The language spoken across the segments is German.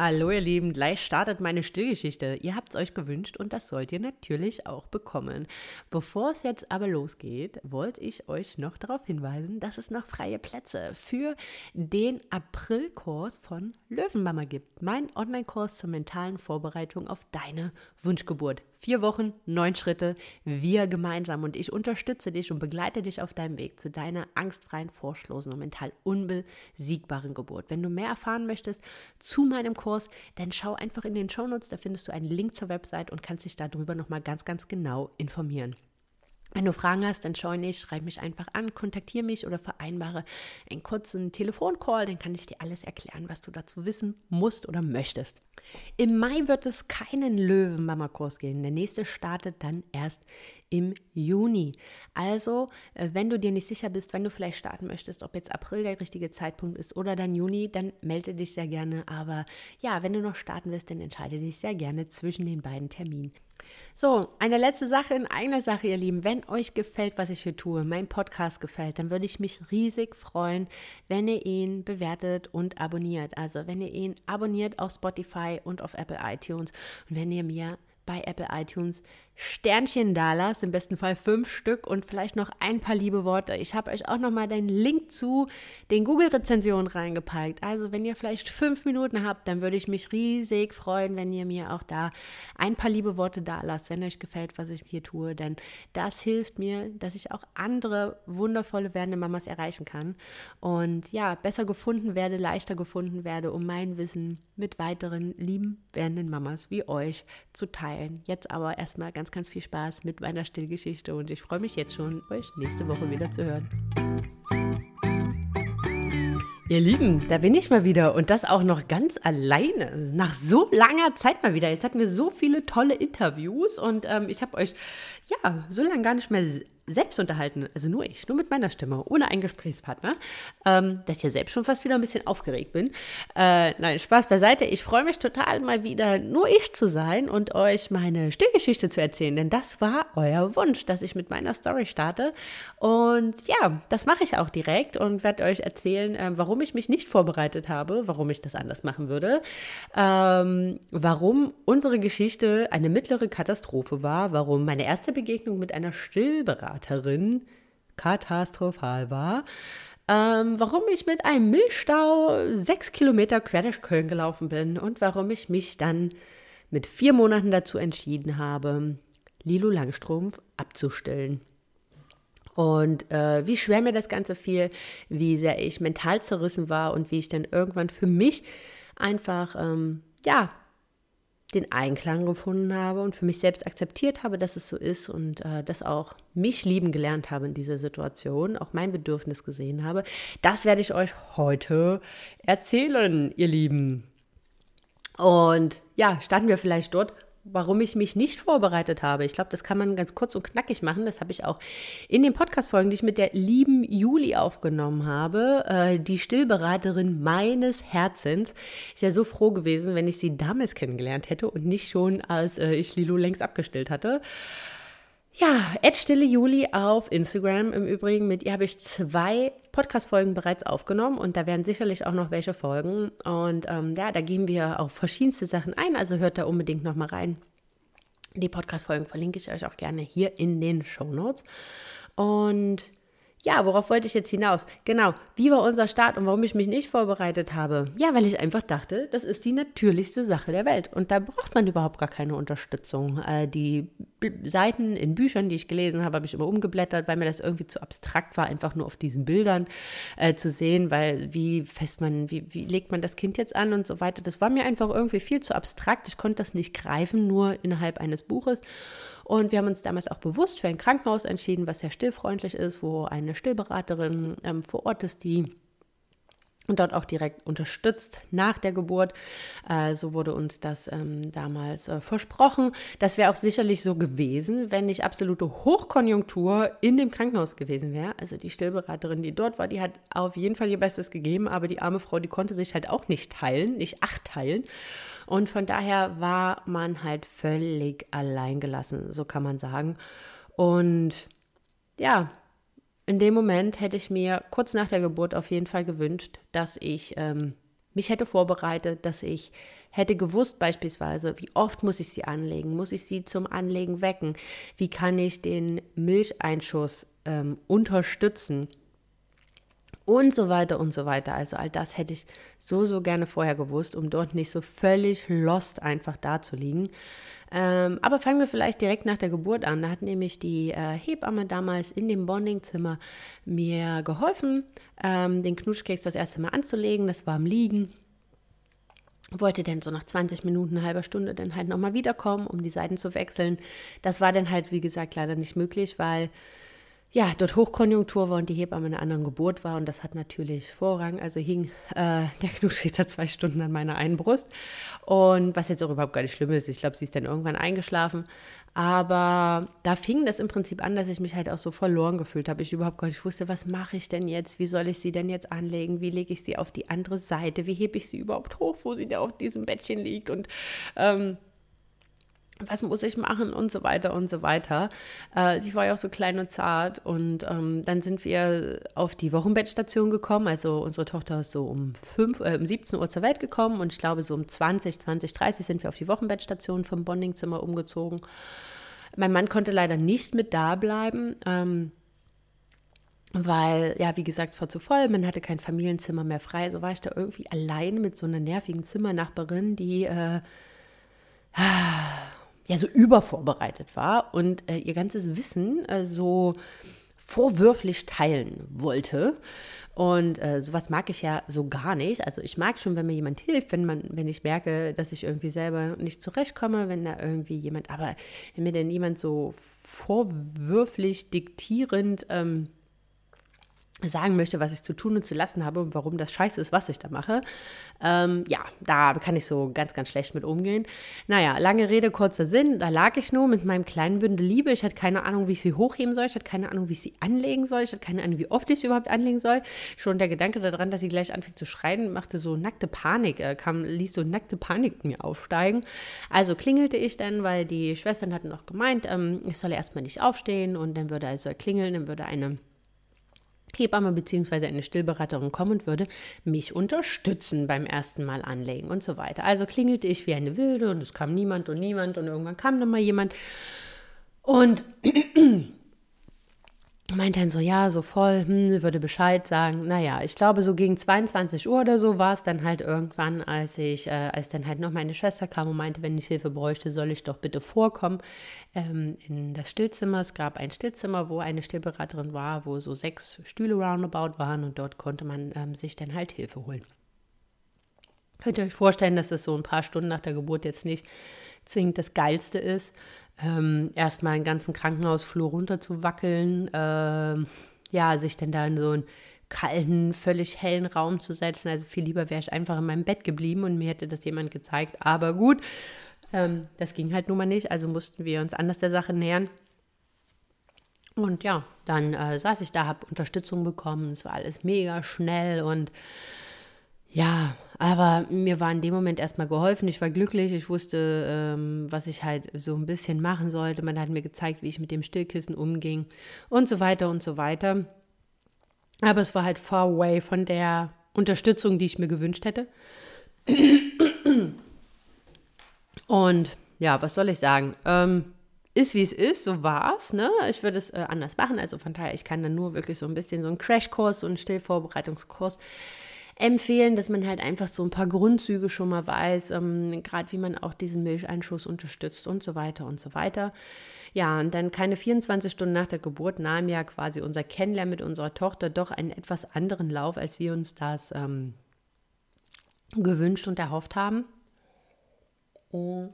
Hallo ihr Lieben, gleich startet meine Stillgeschichte. Ihr habt es euch gewünscht und das sollt ihr natürlich auch bekommen. Bevor es jetzt aber losgeht, wollte ich euch noch darauf hinweisen, dass es noch freie Plätze für den Aprilkurs von Löwenmama gibt. Mein Online-Kurs zur mentalen Vorbereitung auf deine Wunschgeburt. Vier Wochen, neun Schritte, wir gemeinsam und ich unterstütze dich und begleite dich auf deinem Weg zu deiner angstfreien, vorschlosen und mental unbesiegbaren Geburt. Wenn du mehr erfahren möchtest zu meinem Kurs, dann schau einfach in den Shownotes, da findest du einen Link zur Website und kannst dich darüber nochmal ganz, ganz genau informieren. Wenn du Fragen hast, dann scheu nicht, schreib mich einfach an, kontaktiere mich oder vereinbare einen kurzen Telefoncall, dann kann ich dir alles erklären, was du dazu wissen musst oder möchtest. Im Mai wird es keinen Löwen-Mama-Kurs geben. Der nächste startet dann erst im Juni. Also, äh, wenn du dir nicht sicher bist, wenn du vielleicht starten möchtest, ob jetzt April der richtige Zeitpunkt ist oder dann Juni, dann melde dich sehr gerne. Aber ja, wenn du noch starten willst, dann entscheide dich sehr gerne zwischen den beiden Terminen. So, eine letzte Sache in eigener Sache, ihr Lieben. Wenn euch gefällt, was ich hier tue, mein Podcast gefällt, dann würde ich mich riesig freuen, wenn ihr ihn bewertet und abonniert. Also, wenn ihr ihn abonniert auf Spotify und auf Apple iTunes. Und wenn ihr mir bei Apple iTunes Sternchen da lasst, im besten Fall fünf Stück und vielleicht noch ein paar liebe Worte. Ich habe euch auch noch mal den Link zu den Google-Rezensionen reingepackt. Also wenn ihr vielleicht fünf Minuten habt, dann würde ich mich riesig freuen, wenn ihr mir auch da ein paar liebe Worte da lasst, wenn euch gefällt, was ich hier tue. Denn das hilft mir, dass ich auch andere wundervolle werdende Mamas erreichen kann und ja, besser gefunden werde, leichter gefunden werde, um mein Wissen mit weiteren lieben werdenden Mamas wie euch zu teilen. Jetzt aber erstmal ganz ganz, ganz viel Spaß mit meiner Stillgeschichte und ich freue mich jetzt schon, euch nächste Woche wieder zu hören. Ihr Lieben, da bin ich mal wieder und das auch noch ganz alleine. Nach so langer Zeit mal wieder. Jetzt hatten wir so viele tolle Interviews und ähm, ich habe euch ja so lange gar nicht mehr selbst unterhalten, also nur ich, nur mit meiner Stimme, ohne einen Gesprächspartner, ähm, dass ich ja selbst schon fast wieder ein bisschen aufgeregt bin. Äh, nein, Spaß beiseite. Ich freue mich total, mal wieder nur ich zu sein und euch meine Stillgeschichte zu erzählen, denn das war euer Wunsch, dass ich mit meiner Story starte. Und ja, das mache ich auch direkt und werde euch erzählen, äh, warum ich mich nicht vorbereitet habe, warum ich das anders machen würde, ähm, warum unsere Geschichte eine mittlere Katastrophe war, warum meine erste Begegnung mit einer Stillberaterin Beraterin katastrophal war. Ähm, warum ich mit einem Milchstau sechs Kilometer quer durch Köln gelaufen bin und warum ich mich dann mit vier Monaten dazu entschieden habe, Lilo Langstrumpf abzustellen. Und äh, wie schwer mir das Ganze fiel, wie sehr ich mental zerrissen war und wie ich dann irgendwann für mich einfach, ähm, ja, den Einklang gefunden habe und für mich selbst akzeptiert habe, dass es so ist und äh, das auch mich lieben gelernt habe in dieser Situation, auch mein Bedürfnis gesehen habe, das werde ich euch heute erzählen, ihr Lieben. Und ja, standen wir vielleicht dort warum ich mich nicht vorbereitet habe. Ich glaube, das kann man ganz kurz und knackig machen. Das habe ich auch in den Podcast-Folgen, die ich mit der lieben Juli aufgenommen habe, äh, die Stillberaterin meines Herzens. Ich wäre so froh gewesen, wenn ich sie damals kennengelernt hätte und nicht schon, als äh, ich Lilo längst abgestillt hatte. Ja, Stille Juli auf Instagram im Übrigen. Mit ihr habe ich zwei Podcast-Folgen bereits aufgenommen und da werden sicherlich auch noch welche folgen. Und ähm, ja, da gehen wir auf verschiedenste Sachen ein, also hört da unbedingt noch mal rein. Die Podcast-Folgen verlinke ich euch auch gerne hier in den Show Notes. Und ja, worauf wollte ich jetzt hinaus? Genau, wie war unser Start und warum ich mich nicht vorbereitet habe? Ja, weil ich einfach dachte, das ist die natürlichste Sache der Welt und da braucht man überhaupt gar keine Unterstützung. Äh, die B Seiten in Büchern, die ich gelesen habe, habe ich immer umgeblättert, weil mir das irgendwie zu abstrakt war, einfach nur auf diesen Bildern äh, zu sehen, weil wie fest man, wie, wie legt man das Kind jetzt an und so weiter. Das war mir einfach irgendwie viel zu abstrakt. Ich konnte das nicht greifen, nur innerhalb eines Buches. Und wir haben uns damals auch bewusst für ein Krankenhaus entschieden, was sehr stillfreundlich ist, wo eine Stillberaterin ähm, vor Ort ist, die dort auch direkt unterstützt nach der Geburt. Äh, so wurde uns das ähm, damals äh, versprochen. Das wäre auch sicherlich so gewesen, wenn nicht absolute Hochkonjunktur in dem Krankenhaus gewesen wäre. Also die Stillberaterin, die dort war, die hat auf jeden Fall ihr Bestes gegeben, aber die arme Frau, die konnte sich halt auch nicht teilen, nicht acht teilen. Und von daher war man halt völlig allein gelassen, so kann man sagen. Und ja, in dem Moment hätte ich mir kurz nach der Geburt auf jeden Fall gewünscht, dass ich ähm, mich hätte vorbereitet, dass ich hätte gewusst beispielsweise, wie oft muss ich sie anlegen, muss ich sie zum Anlegen wecken, wie kann ich den Milcheinschuss ähm, unterstützen und so weiter und so weiter. Also all das hätte ich so, so gerne vorher gewusst, um dort nicht so völlig lost einfach da zu liegen. Ähm, aber fangen wir vielleicht direkt nach der Geburt an. Da hat nämlich die äh, Hebamme damals in dem Bondingzimmer mir geholfen, ähm, den Knuschkeks das erste Mal anzulegen. Das war am Liegen wollte dann so nach 20 Minuten, eine halbe Stunde dann halt nochmal wiederkommen, um die Seiten zu wechseln. Das war dann halt, wie gesagt, leider nicht möglich, weil ja, dort Hochkonjunktur war und die Hebamme in einer anderen Geburt war und das hat natürlich Vorrang. Also hing äh, der Knutschrichter zwei Stunden an meiner einen Brust und was jetzt auch überhaupt gar nicht schlimm ist. Ich glaube, sie ist dann irgendwann eingeschlafen. Aber da fing das im Prinzip an, dass ich mich halt auch so verloren gefühlt habe. Ich überhaupt gar nicht wusste, was mache ich denn jetzt? Wie soll ich sie denn jetzt anlegen? Wie lege ich sie auf die andere Seite? Wie hebe ich sie überhaupt hoch, wo sie da auf diesem Bettchen liegt? Und ähm, was muss ich machen und so weiter und so weiter. Äh, sie war ja auch so klein und zart und ähm, dann sind wir auf die Wochenbettstation gekommen. Also unsere Tochter ist so um, 5, äh, um 17 Uhr zur Welt gekommen und ich glaube so um 20, 20, 30 sind wir auf die Wochenbettstation vom Bondingzimmer umgezogen. Mein Mann konnte leider nicht mit da bleiben. Ähm, weil, ja, wie gesagt, es war zu voll, man hatte kein Familienzimmer mehr frei. So war ich da irgendwie allein mit so einer nervigen Zimmernachbarin, die äh, ja so übervorbereitet war und äh, ihr ganzes Wissen äh, so vorwürflich teilen wollte. Und äh, sowas mag ich ja so gar nicht. Also ich mag schon, wenn mir jemand hilft, wenn man, wenn ich merke, dass ich irgendwie selber nicht zurechtkomme, wenn da irgendwie jemand, aber wenn mir denn jemand so vorwürflich diktierend ähm, sagen möchte, was ich zu tun und zu lassen habe und warum das scheiße ist, was ich da mache. Ähm, ja, da kann ich so ganz, ganz schlecht mit umgehen. Naja, lange Rede, kurzer Sinn. Da lag ich nur mit meinem kleinen Bündel Liebe. Ich hatte keine Ahnung, wie ich sie hochheben soll. Ich hatte keine Ahnung, wie ich sie anlegen soll. Ich hatte keine Ahnung, wie oft ich sie überhaupt anlegen soll. Schon der Gedanke daran, dass sie gleich anfing zu schreien, machte so nackte Panik, äh, kam, ließ so nackte Panik mir aufsteigen. Also klingelte ich dann, weil die Schwestern hatten noch gemeint, ähm, ich solle erstmal nicht aufstehen und dann würde er soll klingeln, dann würde eine Hebamme bzw. eine Stillberaterin kommen und würde mich unterstützen beim ersten Mal anlegen und so weiter. Also klingelte ich wie eine Wilde und es kam niemand und niemand und irgendwann kam dann mal jemand und meinte dann so, ja, so voll, hm, würde Bescheid sagen. Naja, ich glaube, so gegen 22 Uhr oder so war es dann halt irgendwann, als ich, äh, als dann halt noch meine Schwester kam und meinte, wenn ich Hilfe bräuchte, soll ich doch bitte vorkommen ähm, in das Stillzimmer. Es gab ein Stillzimmer, wo eine Stillberaterin war, wo so sechs Stühle roundabout waren und dort konnte man ähm, sich dann halt Hilfe holen. Könnt ihr euch vorstellen, dass das so ein paar Stunden nach der Geburt jetzt nicht zwingend das Geilste ist ähm, erstmal einen ganzen Krankenhausflur runter zu wackeln, äh, ja, sich dann da in so einen kalten, völlig hellen Raum zu setzen. Also viel lieber wäre ich einfach in meinem Bett geblieben und mir hätte das jemand gezeigt. Aber gut, ähm, das ging halt nun mal nicht, also mussten wir uns anders der Sache nähern. Und ja, dann äh, saß ich da, habe Unterstützung bekommen. Es war alles mega schnell und ja, aber mir war in dem Moment erstmal geholfen. Ich war glücklich. Ich wusste, ähm, was ich halt so ein bisschen machen sollte. Man hat mir gezeigt, wie ich mit dem Stillkissen umging und so weiter und so weiter. Aber es war halt far away von der Unterstützung, die ich mir gewünscht hätte. Und ja, was soll ich sagen? Ähm, ist wie es ist, so war es. Ne? Ich würde es äh, anders machen. Also von daher, ich kann dann nur wirklich so ein bisschen so einen Crashkurs, so einen Stillvorbereitungskurs empfehlen, dass man halt einfach so ein paar Grundzüge schon mal weiß, ähm, gerade wie man auch diesen Milcheinschuss unterstützt und so weiter und so weiter. Ja, und dann keine 24 Stunden nach der Geburt nahm ja quasi unser Kennenlernen mit unserer Tochter doch einen etwas anderen Lauf, als wir uns das ähm, gewünscht und erhofft haben. Oh.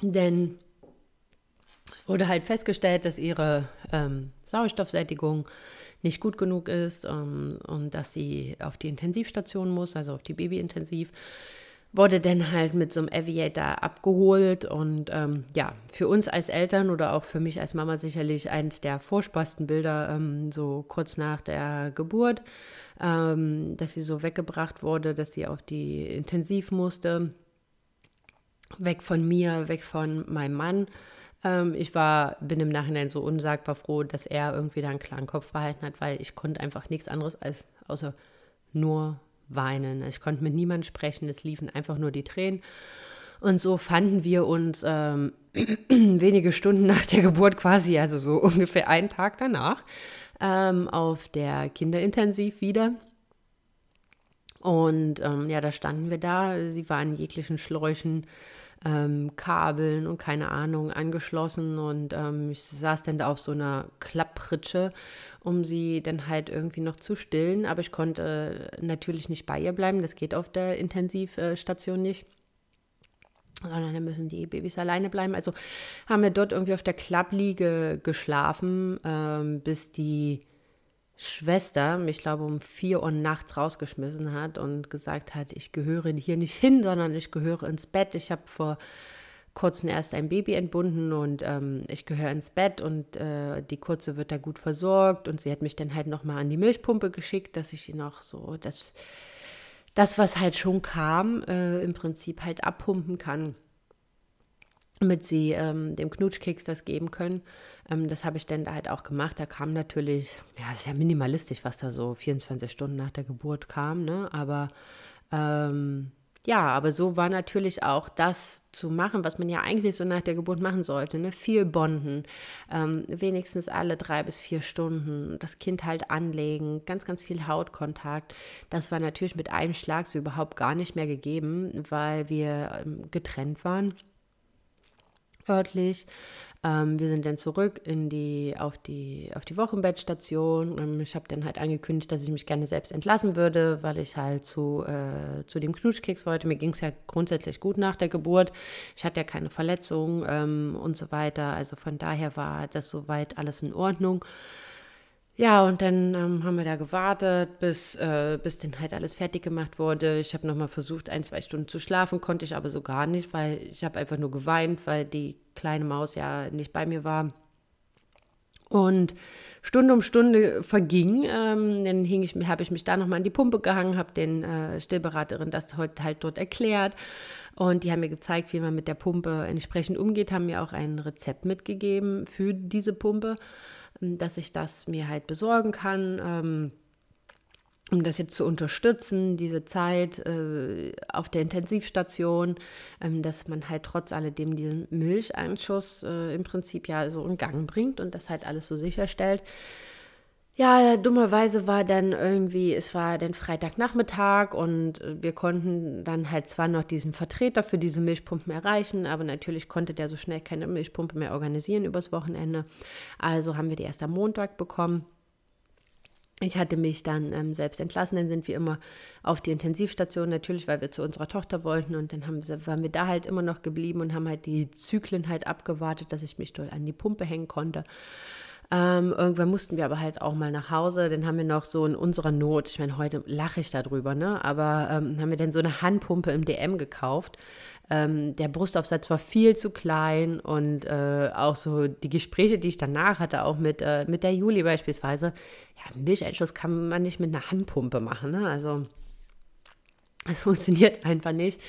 Denn es wurde halt festgestellt, dass ihre ähm, Sauerstoffsättigung nicht gut genug ist ähm, und dass sie auf die Intensivstation muss, also auf die Babyintensiv, wurde dann halt mit so einem Aviator abgeholt und ähm, ja, für uns als Eltern oder auch für mich als Mama sicherlich eines der furchtbarsten Bilder, ähm, so kurz nach der Geburt, ähm, dass sie so weggebracht wurde, dass sie auf die Intensiv musste weg von mir, weg von meinem Mann. Ähm, ich war, bin im Nachhinein so unsagbar froh, dass er irgendwie da einen klaren Kopf behalten hat, weil ich konnte einfach nichts anderes als außer nur weinen. Ich konnte mit niemandem sprechen, es liefen einfach nur die Tränen. Und so fanden wir uns ähm, wenige Stunden nach der Geburt quasi, also so ungefähr einen Tag danach, ähm, auf der Kinderintensiv wieder. Und ähm, ja, da standen wir da. Sie war in jeglichen Schläuchen, ähm, Kabeln und keine Ahnung angeschlossen. Und ähm, ich saß dann da auf so einer Klapppritsche, um sie dann halt irgendwie noch zu stillen. Aber ich konnte äh, natürlich nicht bei ihr bleiben. Das geht auf der Intensivstation nicht sondern dann müssen die Babys alleine bleiben. Also haben wir dort irgendwie auf der Klappliege geschlafen, ähm, bis die Schwester mich, glaube um vier Uhr nachts rausgeschmissen hat und gesagt hat, ich gehöre hier nicht hin, sondern ich gehöre ins Bett. Ich habe vor kurzem erst ein Baby entbunden und ähm, ich gehöre ins Bett und äh, die Kurze wird da gut versorgt und sie hat mich dann halt nochmal an die Milchpumpe geschickt, dass ich sie noch so das das, was halt schon kam, äh, im Prinzip halt abpumpen kann, damit sie ähm, dem Knutschkeks das geben können. Ähm, das habe ich dann da halt auch gemacht. Da kam natürlich, ja, ist ja minimalistisch, was da so 24 Stunden nach der Geburt kam, ne? Aber ähm, ja, aber so war natürlich auch das zu machen, was man ja eigentlich so nach der Geburt machen sollte. Ne? Viel bonden, ähm, wenigstens alle drei bis vier Stunden, das Kind halt anlegen, ganz, ganz viel Hautkontakt. Das war natürlich mit einem Schlag so überhaupt gar nicht mehr gegeben, weil wir ähm, getrennt waren örtlich. Ähm, wir sind dann zurück in die, auf, die, auf die Wochenbettstation. Ähm, ich habe dann halt angekündigt, dass ich mich gerne selbst entlassen würde, weil ich halt zu, äh, zu dem Knutschkeks wollte. Mir ging es ja grundsätzlich gut nach der Geburt. Ich hatte ja keine Verletzungen ähm, und so weiter. Also von daher war das soweit alles in Ordnung. Ja, und dann ähm, haben wir da gewartet, bis, äh, bis dann halt alles fertig gemacht wurde. Ich habe nochmal versucht, ein, zwei Stunden zu schlafen, konnte ich aber so gar nicht, weil ich habe einfach nur geweint, weil die kleine Maus ja nicht bei mir war. Und Stunde um Stunde verging. Ähm, dann hing ich, habe ich mich da nochmal an die Pumpe gehangen, habe den äh, Stillberaterin das heute halt dort erklärt. Und die haben mir gezeigt, wie man mit der Pumpe entsprechend umgeht, haben mir auch ein Rezept mitgegeben für diese Pumpe. Ähm, dass ich das mir halt besorgen kann, ähm, um das jetzt zu unterstützen, diese Zeit äh, auf der Intensivstation, ähm, dass man halt trotz alledem diesen Milcheinschuss äh, im Prinzip ja so in Gang bringt und das halt alles so sicherstellt. Ja, dummerweise war dann irgendwie, es war dann Freitagnachmittag und wir konnten dann halt zwar noch diesen Vertreter für diese Milchpumpen erreichen, aber natürlich konnte der so schnell keine Milchpumpe mehr organisieren übers Wochenende. Also haben wir die erst am Montag bekommen. Ich hatte mich dann ähm, selbst entlassen, dann sind wir immer auf die Intensivstation, natürlich, weil wir zu unserer Tochter wollten und dann haben, waren wir da halt immer noch geblieben und haben halt die Zyklen halt abgewartet, dass ich mich dort an die Pumpe hängen konnte. Ähm, irgendwann mussten wir aber halt auch mal nach Hause. Dann haben wir noch so in unserer Not, ich meine, heute lache ich darüber, ne? Aber ähm, haben wir dann so eine Handpumpe im DM gekauft. Ähm, der Brustaufsatz war viel zu klein und äh, auch so die Gespräche, die ich danach hatte, auch mit, äh, mit der Juli beispielsweise, ja, Milcheinschuss kann man nicht mit einer Handpumpe machen, ne? Also es funktioniert einfach nicht.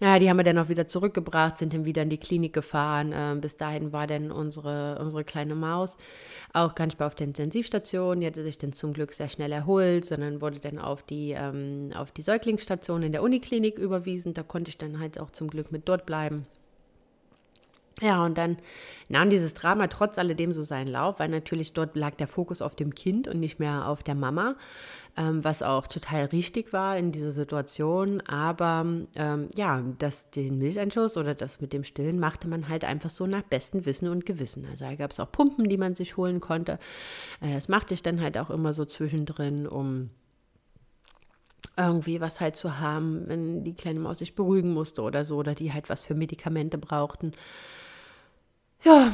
Naja, die haben wir dann auch wieder zurückgebracht, sind dann wieder in die Klinik gefahren. Ähm, bis dahin war dann unsere, unsere kleine Maus auch nicht mehr auf der Intensivstation. Die hatte sich dann zum Glück sehr schnell erholt, sondern wurde dann auf die, ähm, auf die Säuglingsstation in der Uniklinik überwiesen. Da konnte ich dann halt auch zum Glück mit dort bleiben. Ja, und dann nahm dieses Drama trotz alledem so seinen Lauf, weil natürlich dort lag der Fokus auf dem Kind und nicht mehr auf der Mama, ähm, was auch total richtig war in dieser Situation. Aber ähm, ja, das, den Milcheinschuss oder das mit dem Stillen machte man halt einfach so nach bestem Wissen und Gewissen. Also da gab es auch Pumpen, die man sich holen konnte. Äh, das machte ich dann halt auch immer so zwischendrin, um irgendwie was halt zu haben, wenn die kleine Maus sich beruhigen musste oder so, oder die halt was für Medikamente brauchten ja,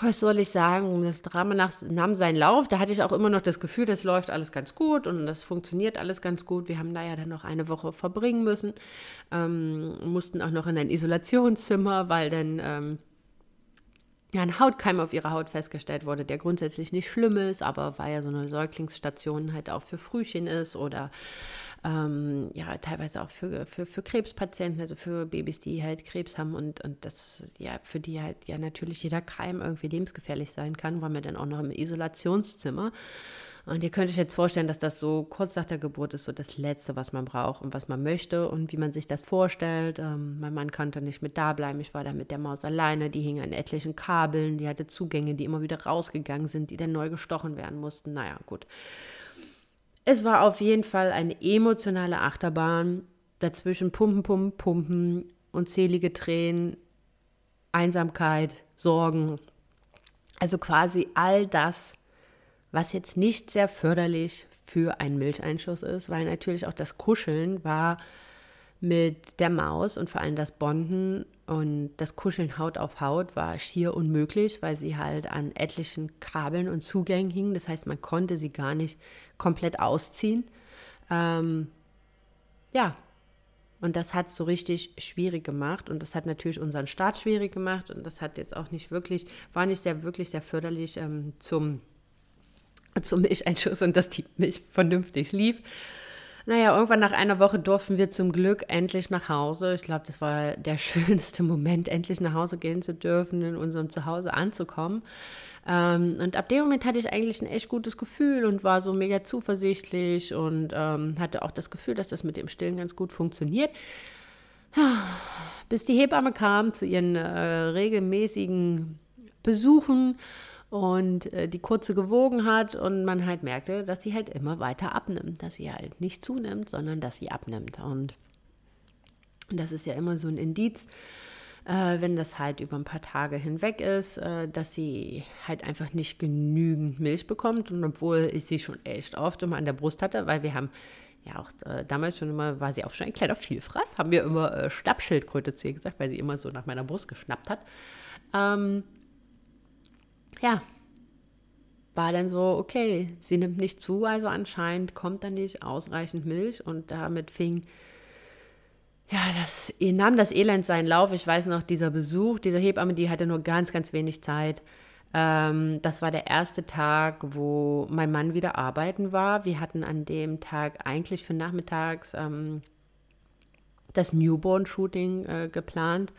was soll ich sagen? Das Drama nach, nahm seinen Lauf. Da hatte ich auch immer noch das Gefühl, das läuft alles ganz gut und das funktioniert alles ganz gut. Wir haben da ja dann noch eine Woche verbringen müssen, ähm, mussten auch noch in ein Isolationszimmer, weil dann ähm, ein Hautkeim auf ihrer Haut festgestellt wurde, der grundsätzlich nicht schlimm ist, aber weil ja so eine Säuglingsstation halt auch für Frühchen ist oder ähm, ja, teilweise auch für, für, für Krebspatienten, also für Babys, die halt Krebs haben und, und das, ja, für die halt ja natürlich jeder Keim irgendwie lebensgefährlich sein kann, waren wir dann auch noch im Isolationszimmer. Und ihr könnt euch jetzt vorstellen, dass das so kurz nach der Geburt ist, so das Letzte, was man braucht und was man möchte und wie man sich das vorstellt. Ähm, mein Mann konnte nicht mit da bleiben. Ich war da mit der Maus alleine. Die hing an etlichen Kabeln. Die hatte Zugänge, die immer wieder rausgegangen sind, die dann neu gestochen werden mussten. Naja, gut. Es war auf jeden Fall eine emotionale Achterbahn. Dazwischen Pumpen, Pumpen, Pumpen, unzählige Tränen, Einsamkeit, Sorgen. Also quasi all das, was jetzt nicht sehr förderlich für einen Milcheinschuss ist, weil natürlich auch das Kuscheln war mit der Maus und vor allem das Bonden und das Kuscheln Haut auf Haut war schier unmöglich, weil sie halt an etlichen Kabeln und Zugängen hingen. Das heißt, man konnte sie gar nicht komplett ausziehen. Ähm, ja, und das hat es so richtig schwierig gemacht und das hat natürlich unseren Start schwierig gemacht und das hat jetzt auch nicht wirklich, war nicht sehr, wirklich sehr förderlich ähm, zum zum Milcheinschuss und dass die Milch vernünftig lief. Naja, irgendwann nach einer Woche durften wir zum Glück endlich nach Hause. Ich glaube, das war der schönste Moment, endlich nach Hause gehen zu dürfen, in unserem Zuhause anzukommen. Ähm, und ab dem Moment hatte ich eigentlich ein echt gutes Gefühl und war so mega zuversichtlich und ähm, hatte auch das Gefühl, dass das mit dem Stillen ganz gut funktioniert. Bis die Hebamme kam zu ihren äh, regelmäßigen Besuchen und äh, die kurze gewogen hat und man halt merkte, dass sie halt immer weiter abnimmt, dass sie halt nicht zunimmt, sondern dass sie abnimmt. Und das ist ja immer so ein Indiz, äh, wenn das halt über ein paar Tage hinweg ist, äh, dass sie halt einfach nicht genügend Milch bekommt. Und obwohl ich sie schon echt oft immer an der Brust hatte, weil wir haben ja auch äh, damals schon immer, war sie auch schon ein kleiner Vielfraß, haben wir immer äh, Schnappschildkröte zu ihr gesagt, weil sie immer so nach meiner Brust geschnappt hat. Ähm, ja, war dann so, okay, sie nimmt nicht zu, also anscheinend kommt dann nicht ausreichend Milch und damit fing, ja, das nahm das Elend seinen Lauf. Ich weiß noch, dieser Besuch, diese Hebamme, die hatte nur ganz, ganz wenig Zeit. Ähm, das war der erste Tag, wo mein Mann wieder arbeiten war. Wir hatten an dem Tag eigentlich für nachmittags ähm, das Newborn-Shooting äh, geplant.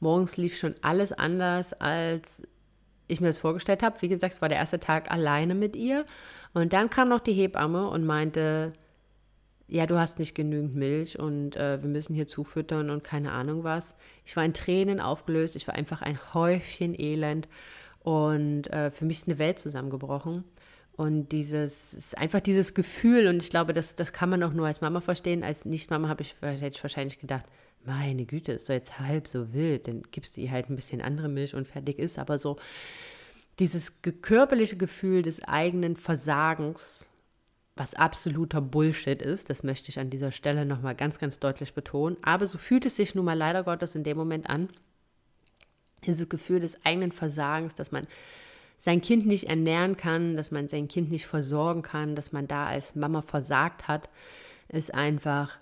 Morgens lief schon alles anders, als ich mir das vorgestellt habe. Wie gesagt, es war der erste Tag alleine mit ihr. Und dann kam noch die Hebamme und meinte, ja, du hast nicht genügend Milch und äh, wir müssen hier zufüttern und keine Ahnung was. Ich war in Tränen aufgelöst. Ich war einfach ein Häufchen Elend. Und äh, für mich ist eine Welt zusammengebrochen. Und dieses, einfach dieses Gefühl, und ich glaube, das, das kann man auch nur als Mama verstehen. Als Nicht-Mama habe ich, wahrscheinlich gedacht, meine Güte, ist doch jetzt halb so wild, dann gibst du ihr halt ein bisschen andere Milch und fertig ist. Aber so dieses körperliche Gefühl des eigenen Versagens, was absoluter Bullshit ist, das möchte ich an dieser Stelle nochmal ganz, ganz deutlich betonen. Aber so fühlt es sich nun mal leider Gottes in dem Moment an. Dieses Gefühl des eigenen Versagens, dass man sein Kind nicht ernähren kann, dass man sein Kind nicht versorgen kann, dass man da als Mama versagt hat, ist einfach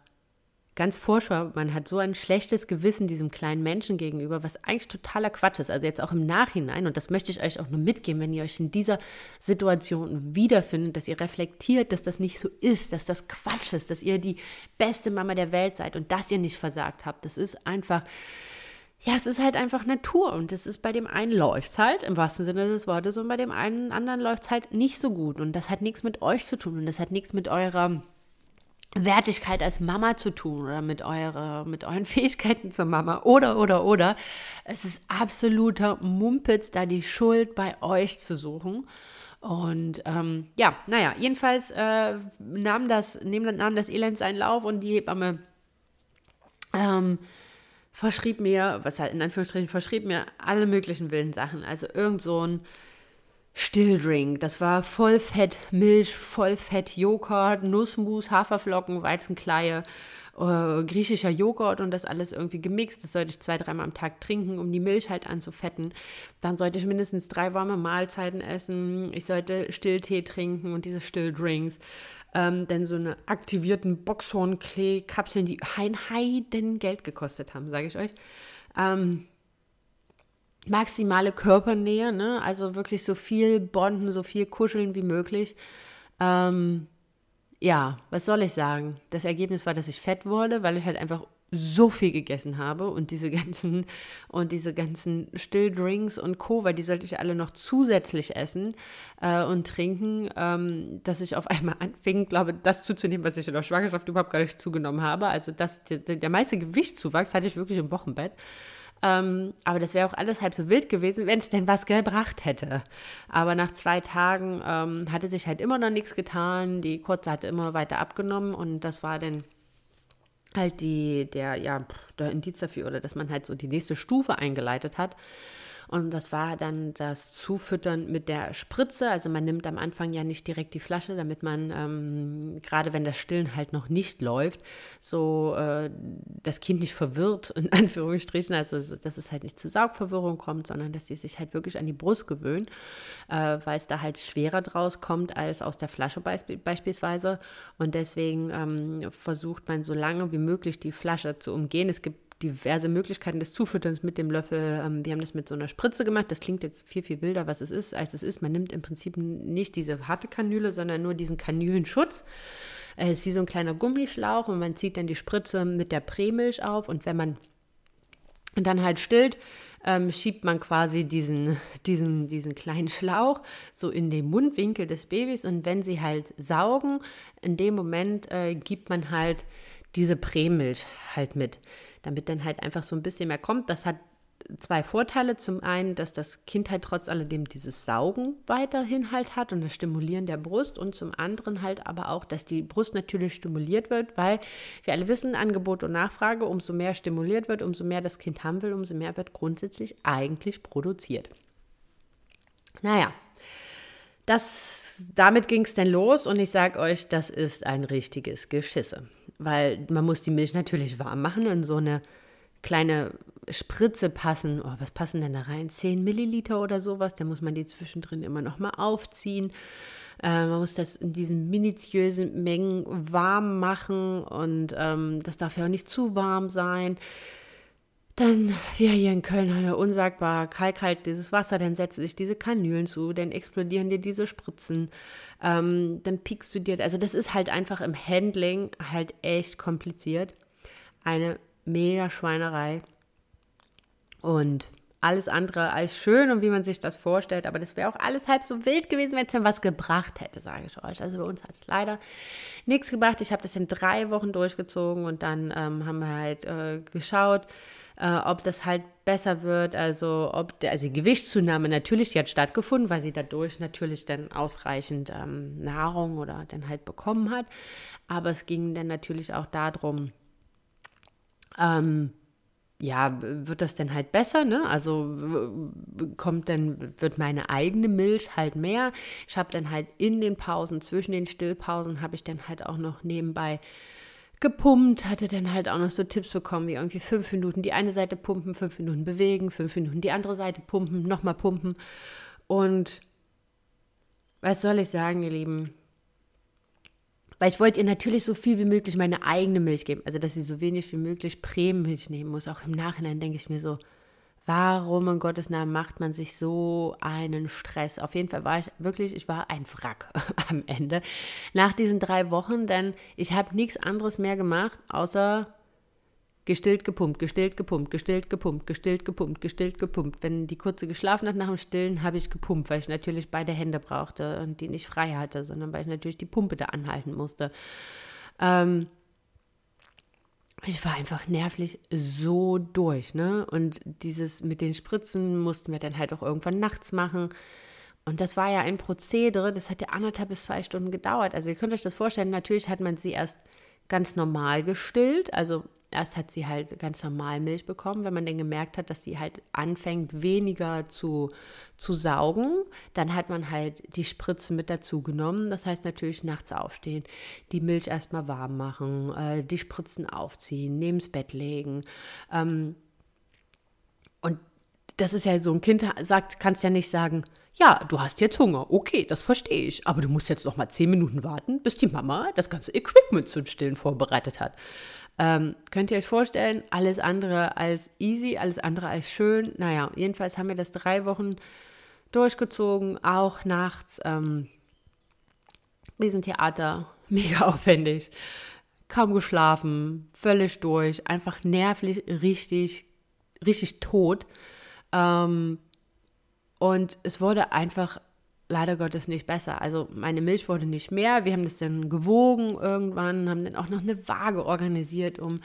ganz furchtbar. Man hat so ein schlechtes Gewissen diesem kleinen Menschen gegenüber, was eigentlich totaler Quatsch ist. Also jetzt auch im Nachhinein, und das möchte ich euch auch nur mitgeben, wenn ihr euch in dieser Situation wiederfindet, dass ihr reflektiert, dass das nicht so ist, dass das Quatsch ist, dass ihr die beste Mama der Welt seid und dass ihr nicht versagt habt. Das ist einfach. Ja, es ist halt einfach Natur und es ist bei dem einen läuft es halt, im wahrsten Sinne des Wortes, und bei dem einen anderen läuft es halt nicht so gut. Und das hat nichts mit euch zu tun und das hat nichts mit eurer Wertigkeit als Mama zu tun oder mit, eure, mit euren Fähigkeiten zur Mama oder, oder, oder. Es ist absoluter Mumpitz, da die Schuld bei euch zu suchen. Und ähm, ja, naja, jedenfalls äh, nahm, das, nahm das Elend seinen Lauf und die Hebamme ähm, verschrieb mir, was halt in Anführungsstrichen, verschrieb mir alle möglichen wilden Sachen. Also irgend so ein Stilldrink. Das war Vollfett Milch, Vollfett Joghurt, Nussmus, Haferflocken, Weizenkleie, äh, griechischer Joghurt und das alles irgendwie gemixt. Das sollte ich zwei, dreimal am Tag trinken, um die Milch halt anzufetten. Dann sollte ich mindestens drei warme Mahlzeiten essen. Ich sollte Stilltee trinken und diese Stilldrinks. Ähm, denn so eine aktivierten Boxhornklee-Kapseln, die ein Heiden Geld gekostet haben, sage ich euch. Ähm, maximale Körpernähe, ne? also wirklich so viel bonden, so viel kuscheln wie möglich. Ähm, ja, was soll ich sagen? Das Ergebnis war, dass ich fett wurde, weil ich halt einfach so viel gegessen habe und diese ganzen und diese ganzen Stilldrinks und Co, weil die sollte ich alle noch zusätzlich essen äh, und trinken, ähm, dass ich auf einmal anfing, glaube das zuzunehmen, was ich in der Schwangerschaft überhaupt gar nicht zugenommen habe. Also das, der, der meiste Gewichtszuwachs hatte ich wirklich im Wochenbett. Ähm, aber das wäre auch alles halb so wild gewesen, wenn es denn was gebracht hätte. Aber nach zwei Tagen ähm, hatte sich halt immer noch nichts getan. Die Kurze hatte immer weiter abgenommen und das war dann halt die, der, ja, der Indiz dafür, oder dass man halt so die nächste Stufe eingeleitet hat. Und das war dann das Zufüttern mit der Spritze. Also man nimmt am Anfang ja nicht direkt die Flasche, damit man, ähm, gerade wenn das Stillen halt noch nicht läuft, so äh, das Kind nicht verwirrt, in Anführungsstrichen. Also dass es halt nicht zu Saugverwirrung kommt, sondern dass sie sich halt wirklich an die Brust gewöhnen, äh, weil es da halt schwerer draus kommt als aus der Flasche beisp beispielsweise. Und deswegen ähm, versucht man so lange wie möglich die Flasche zu umgehen. Es gibt diverse Möglichkeiten des Zufütterns mit dem Löffel. Ähm, wir haben das mit so einer Spritze gemacht. Das klingt jetzt viel, viel wilder, was es ist, als es ist. Man nimmt im Prinzip nicht diese harte Kanüle, sondern nur diesen Kanülenschutz. Es ist wie so ein kleiner Gummischlauch und man zieht dann die Spritze mit der Prämilch auf. Und wenn man dann halt stillt, ähm, schiebt man quasi diesen, diesen, diesen kleinen Schlauch so in den Mundwinkel des Babys. Und wenn sie halt saugen, in dem Moment äh, gibt man halt diese Prämilch halt mit damit dann halt einfach so ein bisschen mehr kommt. Das hat zwei Vorteile. Zum einen, dass das Kind halt trotz alledem dieses Saugen weiterhin halt hat und das Stimulieren der Brust und zum anderen halt aber auch, dass die Brust natürlich stimuliert wird, weil wir alle wissen, Angebot und Nachfrage, umso mehr stimuliert wird, umso mehr das Kind haben will, umso mehr wird grundsätzlich eigentlich produziert. Naja, das, damit ging es dann los und ich sage euch, das ist ein richtiges Geschisse weil man muss die Milch natürlich warm machen und so eine kleine Spritze passen. Oh, was passen denn da rein? 10 Milliliter oder sowas. Da muss man die zwischendrin immer noch mal aufziehen. Äh, man muss das in diesen minutiösen Mengen warm machen und ähm, das darf ja auch nicht zu warm sein. Dann, wir hier in Köln haben ja unsagbar kalkalt dieses Wasser, dann setzen sich diese Kanülen zu, dann explodieren dir diese Spritzen, ähm, dann piekst du dir, also das ist halt einfach im Handling halt echt kompliziert. Eine mega Schweinerei und alles andere als schön und wie man sich das vorstellt, aber das wäre auch alles halb so wild gewesen, wenn es dann was gebracht hätte, sage ich euch. Also bei uns hat es leider nichts gebracht. Ich habe das in drei Wochen durchgezogen und dann ähm, haben wir halt äh, geschaut, äh, ob das halt besser wird, also ob der, also die Gewichtszunahme natürlich, die hat stattgefunden, weil sie dadurch natürlich dann ausreichend ähm, Nahrung oder dann halt bekommen hat. Aber es ging dann natürlich auch darum, ähm, ja, wird das denn halt besser, ne? Also kommt dann, wird meine eigene Milch halt mehr. Ich habe dann halt in den Pausen, zwischen den Stillpausen, habe ich dann halt auch noch nebenbei gepumpt, hatte dann halt auch noch so Tipps bekommen, wie irgendwie fünf Minuten die eine Seite pumpen, fünf Minuten bewegen, fünf Minuten die andere Seite pumpen, nochmal pumpen. Und was soll ich sagen, ihr Lieben? Weil ich wollte ihr natürlich so viel wie möglich meine eigene Milch geben, also dass sie so wenig wie möglich Prämilch nehmen muss. Auch im Nachhinein denke ich mir so, Warum in Gottes Namen macht man sich so einen Stress? Auf jeden Fall war ich wirklich, ich war ein Wrack am Ende. Nach diesen drei Wochen, denn ich habe nichts anderes mehr gemacht, außer gestillt, gepumpt, gestillt, gepumpt, gestillt, gepumpt, gestillt, gepumpt, gestillt, gepumpt. Wenn die Kurze geschlafen hat nach dem Stillen, habe ich gepumpt, weil ich natürlich beide Hände brauchte und die nicht frei hatte, sondern weil ich natürlich die Pumpe da anhalten musste. Ähm, ich war einfach nervlich so durch, ne? Und dieses mit den Spritzen mussten wir dann halt auch irgendwann nachts machen. Und das war ja ein Prozedere, das hat ja anderthalb bis zwei Stunden gedauert. Also ihr könnt euch das vorstellen, natürlich hat man sie erst ganz normal gestillt, also Erst hat sie halt ganz normal Milch bekommen. Wenn man dann gemerkt hat, dass sie halt anfängt, weniger zu, zu saugen, dann hat man halt die Spritze mit dazu genommen. Das heißt natürlich nachts aufstehen, die Milch erstmal warm machen, äh, die Spritzen aufziehen, neben's Bett legen. Ähm, und das ist ja so, ein Kind sagt, kannst ja nicht sagen, ja, du hast jetzt Hunger. Okay, das verstehe ich. Aber du musst jetzt noch mal zehn Minuten warten, bis die Mama das ganze Equipment zum Stillen vorbereitet hat. Ähm, könnt ihr euch vorstellen, alles andere als easy, alles andere als schön. Naja, jedenfalls haben wir das drei Wochen durchgezogen, auch nachts. Ähm, Riesentheater, mega aufwendig. Kaum geschlafen, völlig durch, einfach nervlich, richtig, richtig tot. Ähm, und es wurde einfach leider Gottes nicht besser. Also meine Milch wurde nicht mehr. Wir haben das dann gewogen irgendwann, haben dann auch noch eine Waage organisiert, um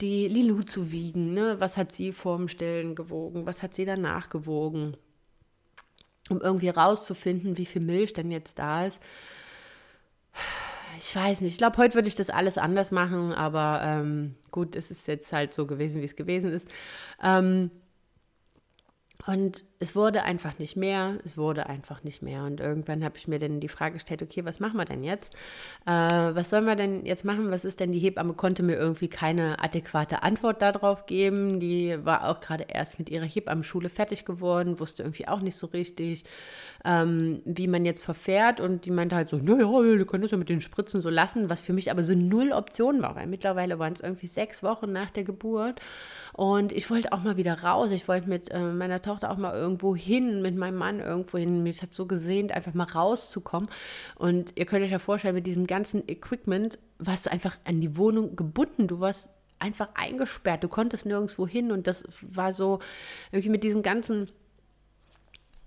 die Lilu zu wiegen. Ne? Was hat sie vorm Stillen gewogen? Was hat sie danach gewogen? Um irgendwie rauszufinden, wie viel Milch denn jetzt da ist. Ich weiß nicht. Ich glaube, heute würde ich das alles anders machen, aber ähm, gut, es ist jetzt halt so gewesen, wie es gewesen ist. Ähm, und es wurde einfach nicht mehr, es wurde einfach nicht mehr. Und irgendwann habe ich mir dann die Frage gestellt, okay, was machen wir denn jetzt? Äh, was sollen wir denn jetzt machen? Was ist denn die Hebamme? Konnte mir irgendwie keine adäquate Antwort darauf geben. Die war auch gerade erst mit ihrer Hebammenschule fertig geworden, wusste irgendwie auch nicht so richtig, ähm, wie man jetzt verfährt. Und die meinte halt so, naja, wir können das ja mit den Spritzen so lassen, was für mich aber so null Option war, weil mittlerweile waren es irgendwie sechs Wochen nach der Geburt. Und ich wollte auch mal wieder raus. Ich wollte mit äh, meiner Tochter auch mal irgendwo hin, mit meinem Mann irgendwo hin. Mich hat so gesehnt, einfach mal rauszukommen. Und ihr könnt euch ja vorstellen, mit diesem ganzen Equipment warst du einfach an die Wohnung gebunden. Du warst einfach eingesperrt. Du konntest nirgendwo hin. Und das war so irgendwie mit diesem ganzen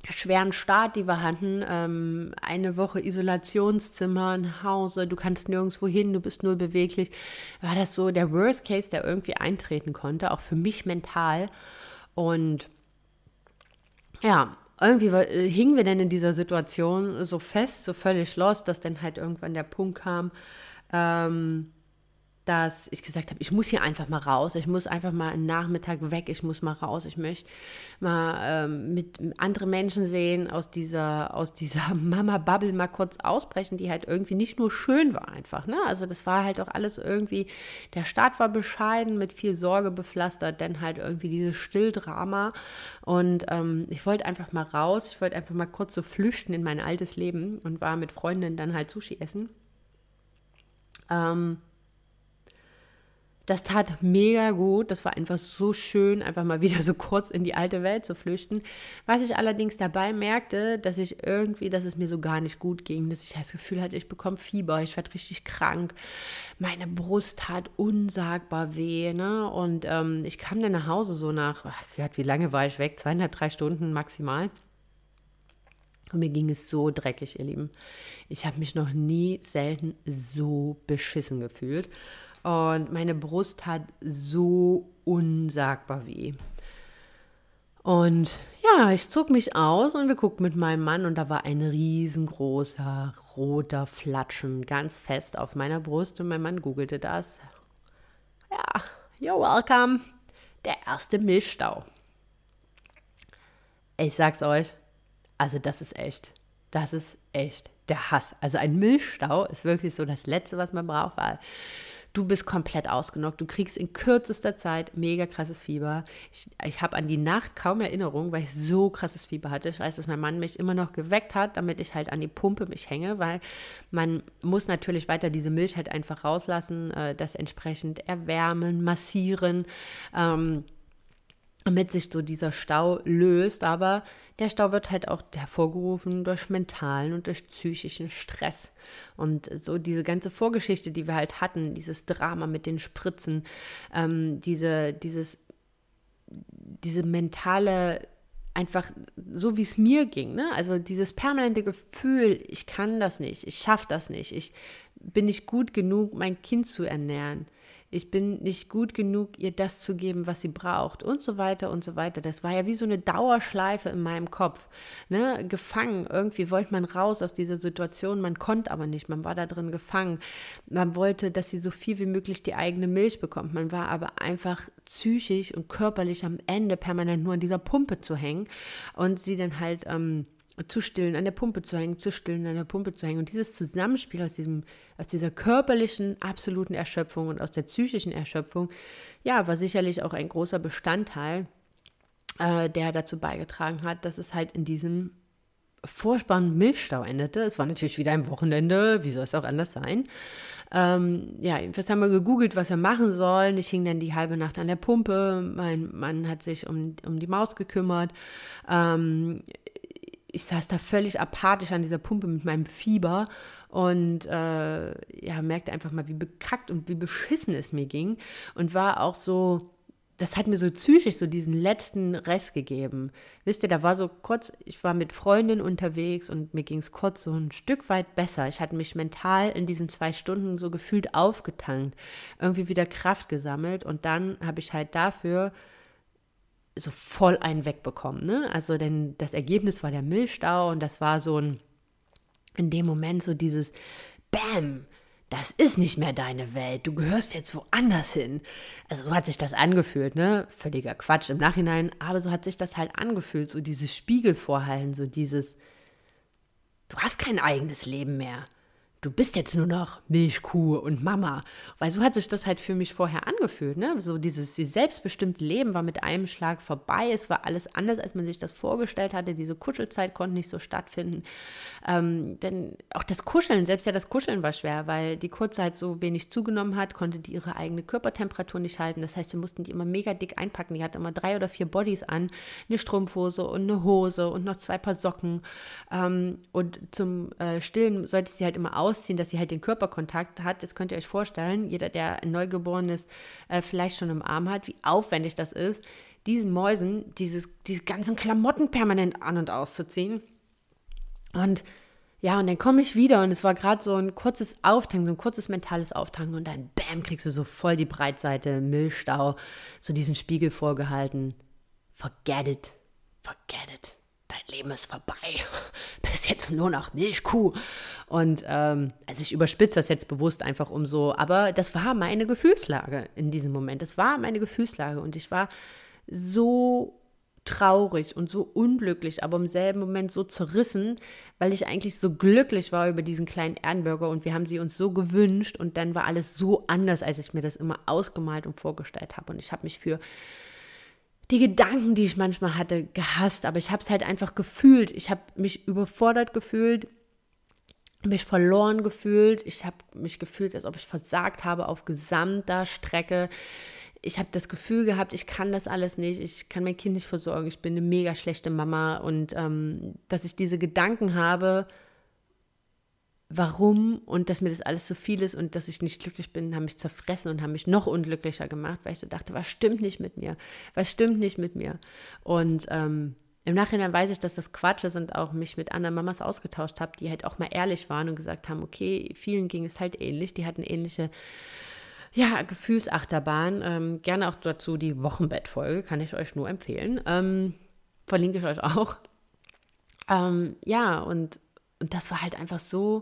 schweren Start, die wir hatten. Ähm, eine Woche Isolationszimmer, ein Hause, du kannst nirgendwo hin, du bist null beweglich. War das so der Worst Case, der irgendwie eintreten konnte, auch für mich mental. Und ja, irgendwie äh, hingen wir denn in dieser Situation so fest, so völlig lost, dass dann halt irgendwann der Punkt kam, ähm, dass ich gesagt habe, ich muss hier einfach mal raus, ich muss einfach mal einen Nachmittag weg, ich muss mal raus, ich möchte mal ähm, mit anderen Menschen sehen, aus dieser, aus dieser Mama-Bubble mal kurz ausbrechen, die halt irgendwie nicht nur schön war einfach. Ne? Also das war halt auch alles irgendwie, der Start war bescheiden, mit viel Sorge bepflastert, dann halt irgendwie dieses Stilldrama und ähm, ich wollte einfach mal raus, ich wollte einfach mal kurz so flüchten in mein altes Leben und war mit Freundinnen dann halt Sushi essen. Ähm, das tat mega gut. Das war einfach so schön, einfach mal wieder so kurz in die alte Welt zu flüchten. Was ich allerdings dabei merkte, dass ich irgendwie, dass es mir so gar nicht gut ging, dass ich das Gefühl hatte, ich bekomme Fieber, ich werde richtig krank. Meine Brust tat unsagbar weh. Ne? Und ähm, ich kam dann nach Hause so nach, ach Gott, wie lange war ich weg? Zweieinhalb, drei Stunden maximal. Und mir ging es so dreckig, ihr Lieben. Ich habe mich noch nie selten so beschissen gefühlt. Und meine Brust hat so unsagbar weh. Und ja, ich zog mich aus und wir guckten mit meinem Mann und da war ein riesengroßer roter Flatschen ganz fest auf meiner Brust und mein Mann googelte das. Ja, you're welcome. Der erste Milchstau. Ich sag's euch, also das ist echt. Das ist echt der Hass. Also ein Milchstau ist wirklich so das Letzte, was man braucht, weil du bist komplett ausgenockt. Du kriegst in kürzester Zeit mega krasses Fieber. Ich, ich habe an die Nacht kaum Erinnerung, weil ich so krasses Fieber hatte. Ich weiß, dass mein Mann mich immer noch geweckt hat, damit ich halt an die Pumpe mich hänge, weil man muss natürlich weiter diese Milch halt einfach rauslassen, äh, das entsprechend erwärmen, massieren. Ähm, damit sich so dieser Stau löst. Aber der Stau wird halt auch hervorgerufen durch mentalen und durch psychischen Stress. Und so diese ganze Vorgeschichte, die wir halt hatten, dieses Drama mit den Spritzen, ähm, diese, dieses, diese mentale einfach so wie es mir ging, ne? Also dieses permanente Gefühl, ich kann das nicht, ich schaffe das nicht, ich bin nicht gut genug, mein Kind zu ernähren ich bin nicht gut genug, ihr das zu geben, was sie braucht und so weiter und so weiter. Das war ja wie so eine Dauerschleife in meinem Kopf. Ne? Gefangen, irgendwie wollte man raus aus dieser Situation, man konnte aber nicht, man war da drin gefangen. Man wollte, dass sie so viel wie möglich die eigene Milch bekommt. Man war aber einfach psychisch und körperlich am Ende permanent nur an dieser Pumpe zu hängen und sie dann halt ähm, zu stillen, an der Pumpe zu hängen, zu stillen, an der Pumpe zu hängen. Und dieses Zusammenspiel aus, diesem, aus dieser körperlichen absoluten Erschöpfung und aus der psychischen Erschöpfung, ja, war sicherlich auch ein großer Bestandteil, äh, der dazu beigetragen hat, dass es halt in diesem furchtbaren Milchstau endete. Es war natürlich wieder ein Wochenende, wie soll es auch anders sein? Ähm, ja, jedenfalls haben wir gegoogelt, was wir machen sollen. Ich hing dann die halbe Nacht an der Pumpe. Mein Mann hat sich um, um die Maus gekümmert. Ähm, ich saß da völlig apathisch an dieser Pumpe mit meinem Fieber und äh, ja, merkte einfach mal, wie bekackt und wie beschissen es mir ging und war auch so das hat mir so psychisch so diesen letzten Rest gegeben. Wisst ihr, da war so kurz, ich war mit Freundinnen unterwegs und mir ging es kurz so ein Stück weit besser. Ich hatte mich mental in diesen zwei Stunden so gefühlt aufgetankt, irgendwie wieder Kraft gesammelt und dann habe ich halt dafür so voll einen wegbekommen. Ne? Also, denn das Ergebnis war der Milchstau und das war so ein, in dem Moment so dieses Bam, das ist nicht mehr deine Welt, du gehörst jetzt woanders hin. Also so hat sich das angefühlt, ne? Völliger Quatsch im Nachhinein, aber so hat sich das halt angefühlt, so dieses Spiegelvorhalten, so dieses, du hast kein eigenes Leben mehr du bist jetzt nur noch Milchkuh und Mama. Weil so hat sich das halt für mich vorher angefühlt. Ne? So dieses, selbstbestimmte Leben war mit einem Schlag vorbei. Es war alles anders, als man sich das vorgestellt hatte. Diese Kuschelzeit konnte nicht so stattfinden. Ähm, denn auch das Kuscheln, selbst ja das Kuscheln war schwer, weil die Kurzzeit so wenig zugenommen hat, konnte die ihre eigene Körpertemperatur nicht halten. Das heißt, wir mussten die immer mega dick einpacken. Die hatte immer drei oder vier Bodies an, eine Strumpfhose und eine Hose und noch zwei Paar Socken. Ähm, und zum äh, Stillen sollte ich sie halt immer aus ausziehen, dass sie halt den Körperkontakt hat. Das könnt ihr euch vorstellen. Jeder, der ein Neugeborenes äh, vielleicht schon im Arm hat, wie aufwendig das ist, diesen Mäusen dieses, diese ganzen Klamotten permanent an- und auszuziehen. Und ja, und dann komme ich wieder und es war gerade so ein kurzes Auftanken, so ein kurzes mentales Auftanken und dann bam, kriegst du so voll die Breitseite, Milchstau, so diesen Spiegel vorgehalten. Forget it, forget it dein Leben ist vorbei, bist jetzt nur noch Milchkuh. Und ähm, also ich überspitze das jetzt bewusst einfach um so, aber das war meine Gefühlslage in diesem Moment. Das war meine Gefühlslage und ich war so traurig und so unglücklich, aber im selben Moment so zerrissen, weil ich eigentlich so glücklich war über diesen kleinen Ehrenburger und wir haben sie uns so gewünscht und dann war alles so anders, als ich mir das immer ausgemalt und vorgestellt habe und ich habe mich für die Gedanken, die ich manchmal hatte, gehasst, aber ich habe es halt einfach gefühlt. Ich habe mich überfordert gefühlt, mich verloren gefühlt. Ich habe mich gefühlt, als ob ich versagt habe auf gesamter Strecke. Ich habe das Gefühl gehabt, ich kann das alles nicht, ich kann mein Kind nicht versorgen, ich bin eine mega schlechte Mama und ähm, dass ich diese Gedanken habe, warum und dass mir das alles so viel ist und dass ich nicht glücklich bin, haben mich zerfressen und haben mich noch unglücklicher gemacht, weil ich so dachte, was stimmt nicht mit mir? Was stimmt nicht mit mir? Und ähm, im Nachhinein weiß ich, dass das Quatsch ist und auch mich mit anderen Mamas ausgetauscht habe, die halt auch mal ehrlich waren und gesagt haben, okay, vielen ging es halt ähnlich, die hatten ähnliche ja, Gefühlsachterbahn. Ähm, gerne auch dazu die Wochenbettfolge, kann ich euch nur empfehlen. Ähm, verlinke ich euch auch. Ähm, ja, und, und das war halt einfach so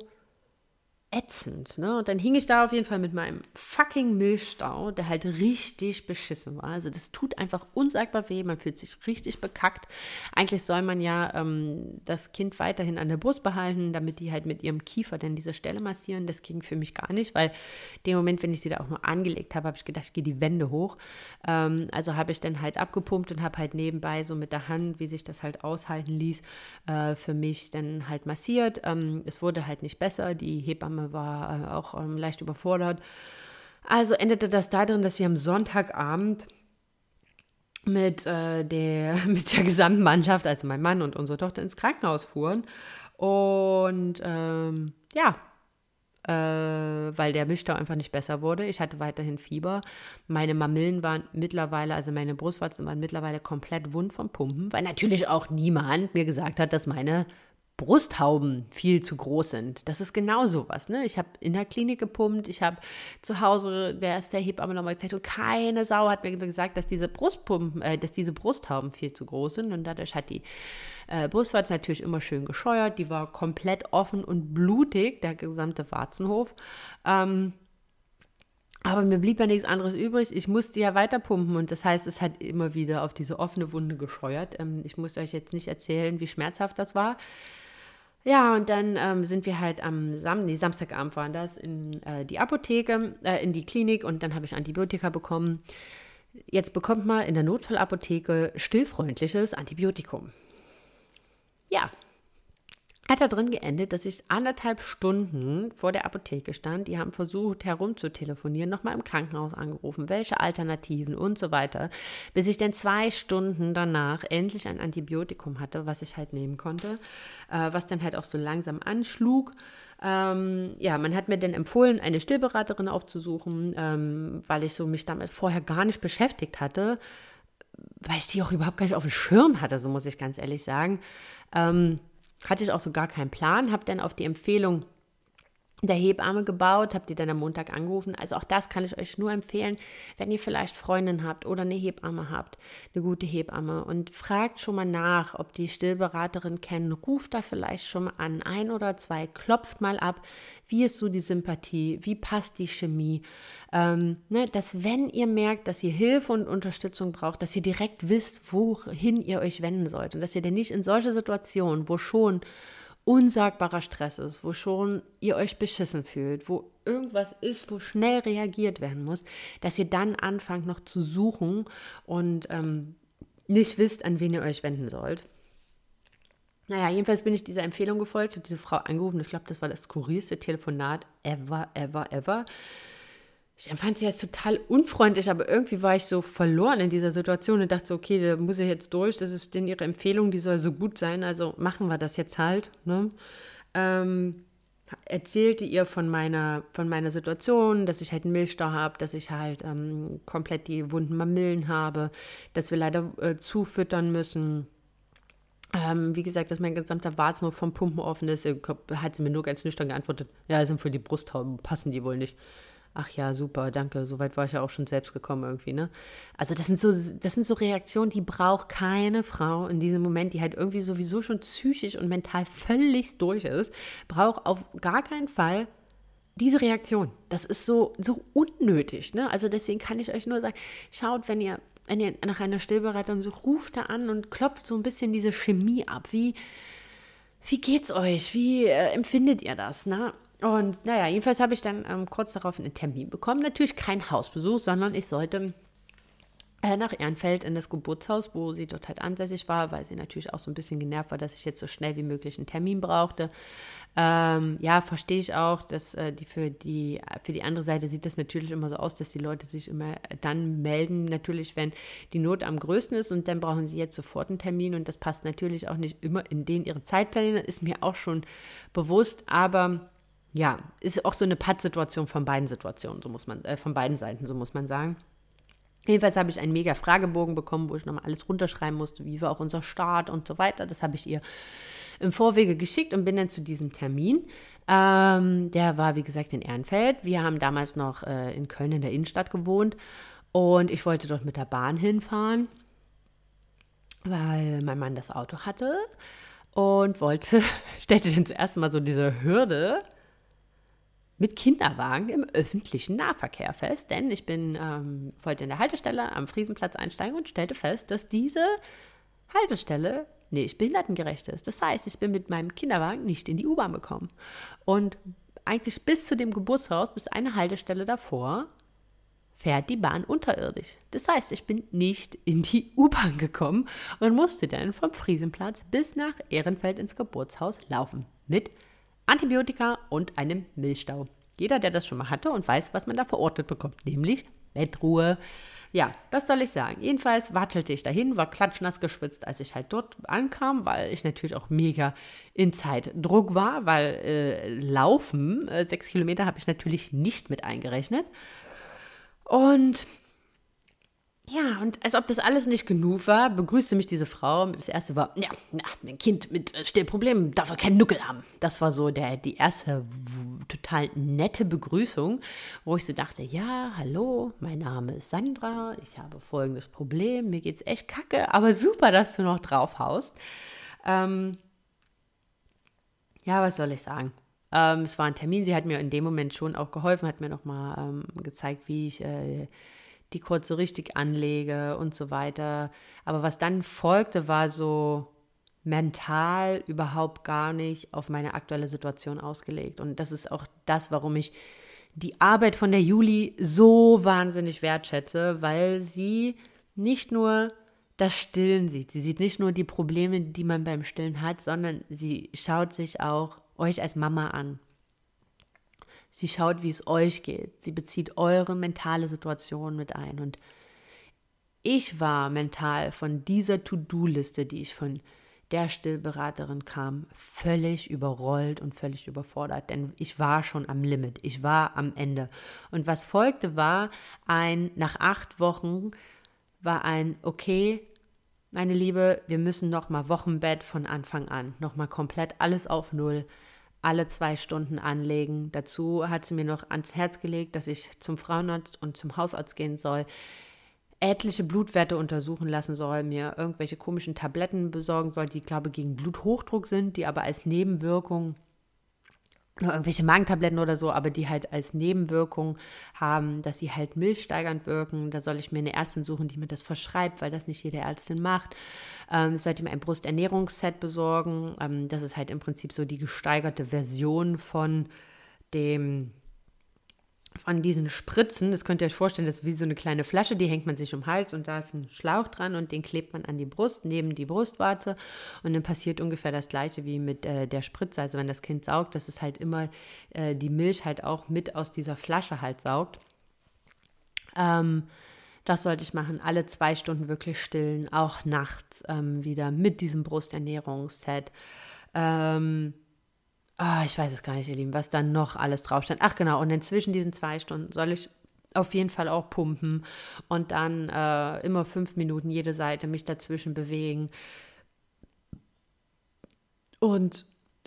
ätzend. Ne? Und dann hing ich da auf jeden Fall mit meinem fucking Milchstau, der halt richtig beschissen war. Also das tut einfach unsagbar weh, man fühlt sich richtig bekackt. Eigentlich soll man ja ähm, das Kind weiterhin an der Brust behalten, damit die halt mit ihrem Kiefer dann diese Stelle massieren. Das ging für mich gar nicht, weil dem Moment, wenn ich sie da auch nur angelegt habe, habe ich gedacht, ich gehe die Wände hoch. Ähm, also habe ich dann halt abgepumpt und habe halt nebenbei so mit der Hand, wie sich das halt aushalten ließ, äh, für mich dann halt massiert. Ähm, es wurde halt nicht besser. Die Hebamme war äh, auch ähm, leicht überfordert. Also endete das darin, dass wir am Sonntagabend mit, äh, der, mit der gesamten Mannschaft, also mein Mann und unsere Tochter, ins Krankenhaus fuhren. Und ähm, ja, äh, weil der Milchstau einfach nicht besser wurde. Ich hatte weiterhin Fieber. Meine Mamillen waren mittlerweile, also meine Brustwarzen waren mittlerweile komplett wund vom Pumpen, weil natürlich auch niemand mir gesagt hat, dass meine Brusthauben viel zu groß sind. Das ist genau sowas. Ne? Ich habe in der Klinik gepumpt, ich habe zu Hause, der ist der Hebamme nochmal gezeigt und keine Sau hat mir gesagt, dass diese Brustpumpen, äh, dass diese Brusthauben viel zu groß sind und dadurch hat die äh, Brustwarze natürlich immer schön gescheuert, die war komplett offen und blutig, der gesamte Warzenhof. Ähm, aber mir blieb ja nichts anderes übrig. Ich musste ja weiter pumpen und das heißt, es hat immer wieder auf diese offene Wunde gescheuert. Ähm, ich muss euch jetzt nicht erzählen, wie schmerzhaft das war. Ja, und dann ähm, sind wir halt am Sam nee, Samstagabend waren das in äh, die Apotheke, äh, in die Klinik und dann habe ich Antibiotika bekommen. Jetzt bekommt man in der Notfallapotheke stillfreundliches Antibiotikum. Ja, hat da drin geendet, dass ich anderthalb Stunden vor der Apotheke stand. Die haben versucht, herumzutelefonieren, nochmal im Krankenhaus angerufen, welche Alternativen und so weiter, bis ich dann zwei Stunden danach endlich ein Antibiotikum hatte, was ich halt nehmen konnte, äh, was dann halt auch so langsam anschlug. Ähm, ja, man hat mir dann empfohlen, eine Stillberaterin aufzusuchen, ähm, weil ich so mich damit vorher gar nicht beschäftigt hatte, weil ich die auch überhaupt gar nicht auf dem Schirm hatte, so muss ich ganz ehrlich sagen. Ähm, hatte ich auch so gar keinen Plan, habe dann auf die Empfehlung der Hebamme gebaut, habt ihr dann am Montag angerufen. Also auch das kann ich euch nur empfehlen, wenn ihr vielleicht Freundin habt oder eine Hebamme habt, eine gute Hebamme. Und fragt schon mal nach, ob die Stillberaterin kennen, ruft da vielleicht schon mal an, ein oder zwei, klopft mal ab, wie ist so die Sympathie, wie passt die Chemie, ähm, ne, dass wenn ihr merkt, dass ihr Hilfe und Unterstützung braucht, dass ihr direkt wisst, wohin ihr euch wenden sollt. Und dass ihr denn nicht in solche Situationen, wo schon unsagbarer Stress ist, wo schon ihr euch beschissen fühlt, wo irgendwas ist, wo schnell reagiert werden muss, dass ihr dann anfangt noch zu suchen und ähm, nicht wisst, an wen ihr euch wenden sollt. Naja, jedenfalls bin ich dieser Empfehlung gefolgt, habe diese Frau angerufen. Ich glaube, das war das skurrilste Telefonat ever, ever, ever. Ich empfand sie jetzt total unfreundlich, aber irgendwie war ich so verloren in dieser Situation und dachte so, okay, da muss ich jetzt durch, das ist denn ihre Empfehlung, die soll so gut sein, also machen wir das jetzt halt. Ne? Ähm, erzählte ihr von meiner, von meiner Situation, dass ich halt einen Milchstau habe, dass ich halt ähm, komplett die wunden Mamillen habe, dass wir leider äh, zufüttern müssen. Ähm, wie gesagt, dass mein gesamter Warzen vom Pumpen offen ist. Hat sie mir nur ganz nüchtern geantwortet, ja, sind für die Brusthauben, passen die wohl nicht. Ach ja, super, danke. Soweit war ich ja auch schon selbst gekommen irgendwie, ne? Also das sind so, das sind so Reaktionen, die braucht keine Frau in diesem Moment, die halt irgendwie sowieso schon psychisch und mental völlig durch ist, braucht auf gar keinen Fall diese Reaktion. Das ist so, so unnötig, ne? Also deswegen kann ich euch nur sagen, schaut, wenn ihr, wenn ihr nach einer Stillbereitung sucht, ruft da an und klopft so ein bisschen diese Chemie ab. Wie, wie geht's euch? Wie äh, empfindet ihr das? Ne? Und naja, jedenfalls habe ich dann ähm, kurz darauf einen Termin bekommen. Natürlich kein Hausbesuch, sondern ich sollte äh, nach Ehrenfeld in das Geburtshaus, wo sie dort halt ansässig war, weil sie natürlich auch so ein bisschen genervt war, dass ich jetzt so schnell wie möglich einen Termin brauchte. Ähm, ja, verstehe ich auch, dass äh, die für die für die andere Seite sieht das natürlich immer so aus, dass die Leute sich immer dann melden, natürlich, wenn die Not am größten ist und dann brauchen sie jetzt sofort einen Termin und das passt natürlich auch nicht immer in den ihre Zeitpläne, ist mir auch schon bewusst, aber ja, ist auch so eine Pattsituation von beiden Situationen, so muss man, äh, von beiden Seiten, so muss man sagen. Jedenfalls habe ich einen mega Fragebogen bekommen, wo ich nochmal alles runterschreiben musste, wie war auch unser Start und so weiter. Das habe ich ihr im Vorwege geschickt und bin dann zu diesem Termin. Ähm, der war, wie gesagt, in Ehrenfeld. Wir haben damals noch äh, in Köln in der Innenstadt gewohnt und ich wollte dort mit der Bahn hinfahren, weil mein Mann das Auto hatte und wollte, stellte dann zuerst mal so diese Hürde mit Kinderwagen im öffentlichen Nahverkehr fest, denn ich bin ähm, wollte in der Haltestelle am Friesenplatz einsteigen und stellte fest, dass diese Haltestelle nicht behindertengerecht ist. Das heißt, ich bin mit meinem Kinderwagen nicht in die U-Bahn gekommen. Und eigentlich bis zu dem Geburtshaus, bis eine Haltestelle davor, fährt die Bahn unterirdisch. Das heißt, ich bin nicht in die U-Bahn gekommen und musste dann vom Friesenplatz bis nach Ehrenfeld ins Geburtshaus laufen. Mit Antibiotika und einem Milchstau. Jeder, der das schon mal hatte und weiß, was man da verortet bekommt, nämlich Bettruhe. Ja, was soll ich sagen? Jedenfalls watschelte ich dahin, war klatschnass geschwitzt, als ich halt dort ankam, weil ich natürlich auch mega in Zeitdruck war, weil äh, Laufen, äh, sechs Kilometer, habe ich natürlich nicht mit eingerechnet. Und ja, und als ob das alles nicht genug war, begrüßte mich diese Frau. Das erste war, ja, ja ein Kind mit äh, Stillproblemen darf er keinen Nuckel haben. Das war so der, die erste total nette Begrüßung, wo ich so dachte, ja, hallo, mein Name ist Sandra, ich habe folgendes Problem, mir geht's echt kacke, aber super, dass du noch drauf haust. Ähm, ja, was soll ich sagen? Ähm, es war ein Termin, sie hat mir in dem Moment schon auch geholfen, hat mir nochmal ähm, gezeigt, wie ich... Äh, die Kurze richtig anlege und so weiter. Aber was dann folgte, war so mental überhaupt gar nicht auf meine aktuelle Situation ausgelegt. Und das ist auch das, warum ich die Arbeit von der Juli so wahnsinnig wertschätze, weil sie nicht nur das Stillen sieht. Sie sieht nicht nur die Probleme, die man beim Stillen hat, sondern sie schaut sich auch euch als Mama an. Sie schaut, wie es euch geht. Sie bezieht eure mentale Situation mit ein. Und ich war mental von dieser To-Do-Liste, die ich von der Stillberaterin kam, völlig überrollt und völlig überfordert, denn ich war schon am Limit, ich war am Ende. Und was folgte, war ein, nach acht Wochen, war ein, okay, meine Liebe, wir müssen nochmal Wochenbett von Anfang an, nochmal komplett alles auf Null, alle zwei Stunden anlegen. Dazu hat sie mir noch ans Herz gelegt, dass ich zum Frauenarzt und zum Hausarzt gehen soll etliche Blutwerte untersuchen lassen soll, mir irgendwelche komischen Tabletten besorgen soll, die, glaube ich, gegen Bluthochdruck sind, die aber als Nebenwirkung oder irgendwelche Magentabletten oder so, aber die halt als Nebenwirkung haben, dass sie halt milchsteigernd wirken. Da soll ich mir eine Ärztin suchen, die mir das verschreibt, weil das nicht jede Ärztin macht. Ähm, sollte mir ein Brusternährungsset besorgen. Ähm, das ist halt im Prinzip so die gesteigerte Version von dem von diesen Spritzen, das könnt ihr euch vorstellen, das ist wie so eine kleine Flasche, die hängt man sich um den Hals und da ist ein Schlauch dran und den klebt man an die Brust, neben die Brustwarze und dann passiert ungefähr das gleiche wie mit äh, der Spritze. Also wenn das Kind saugt, dass es halt immer äh, die Milch halt auch mit aus dieser Flasche halt saugt. Ähm, das sollte ich machen, alle zwei Stunden wirklich stillen, auch nachts ähm, wieder mit diesem Brusternährungsset. Ähm, Ah, ich weiß es gar nicht, ihr Lieben, was da noch alles drauf stand. Ach genau, und dann zwischen diesen zwei Stunden soll ich auf jeden Fall auch pumpen und dann äh, immer fünf Minuten jede Seite mich dazwischen bewegen. Und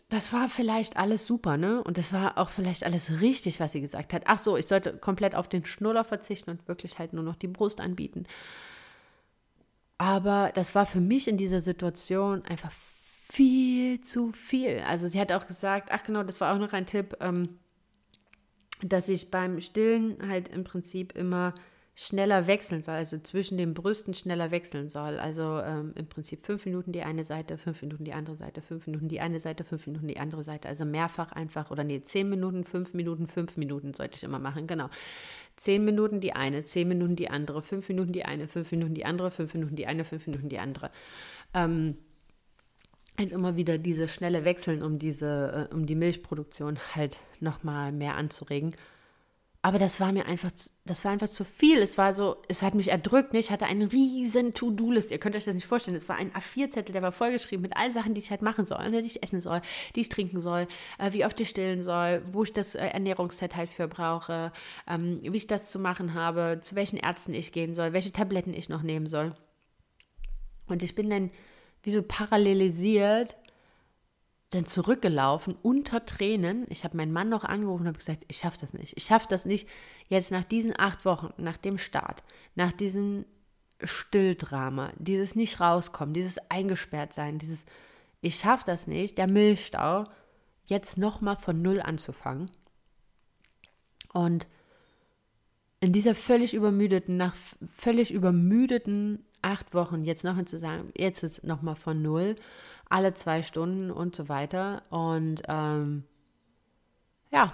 das war vielleicht alles super, ne? Und das war auch vielleicht alles richtig, was sie gesagt hat. Ach so, ich sollte komplett auf den Schnuller verzichten und wirklich halt nur noch die Brust anbieten. Aber das war für mich in dieser Situation einfach viel zu viel. Also sie hat auch gesagt, ach genau, das war auch noch ein Tipp, ähm, dass ich beim Stillen halt im Prinzip immer schneller wechseln soll, also zwischen den Brüsten schneller wechseln soll. Also ähm, im Prinzip fünf Minuten die eine Seite, fünf Minuten die andere Seite, fünf Minuten die eine Seite, fünf Minuten die andere Seite. Also mehrfach einfach, oder nee, zehn Minuten, fünf Minuten, fünf Minuten sollte ich immer machen, genau. Zehn Minuten die eine, zehn Minuten die andere, fünf Minuten die eine, fünf Minuten die andere, fünf Minuten die eine, fünf Minuten die andere. Ähm, halt immer wieder diese schnelle Wechseln, um diese, äh, um die Milchproduktion halt nochmal mehr anzuregen. Aber das war mir einfach, das war einfach zu viel. Es war so, es hat mich erdrückt. Ne? Ich hatte einen riesen To-Do-List. Ihr könnt euch das nicht vorstellen. Es war ein A4-Zettel, der war vollgeschrieben mit allen Sachen, die ich halt machen soll, ne? die ich essen soll, die ich trinken soll, äh, wie oft ich stillen soll, wo ich das äh, Ernährungsset halt für brauche, ähm, wie ich das zu machen habe, zu welchen Ärzten ich gehen soll, welche Tabletten ich noch nehmen soll. Und ich bin dann wie so parallelisiert dann zurückgelaufen unter Tränen. Ich habe meinen Mann noch angerufen und habe gesagt, ich schaffe das nicht. Ich schaffe das nicht. Jetzt nach diesen acht Wochen, nach dem Start, nach diesem Stilldrama, dieses nicht rauskommen, dieses eingesperrt sein, dieses ich schaffe das nicht, der Milchstau, jetzt nochmal von null anzufangen. Und in dieser völlig übermüdeten, nach völlig übermüdeten acht Wochen jetzt noch zu sagen, jetzt ist nochmal von null, alle zwei Stunden und so weiter. Und ähm, ja,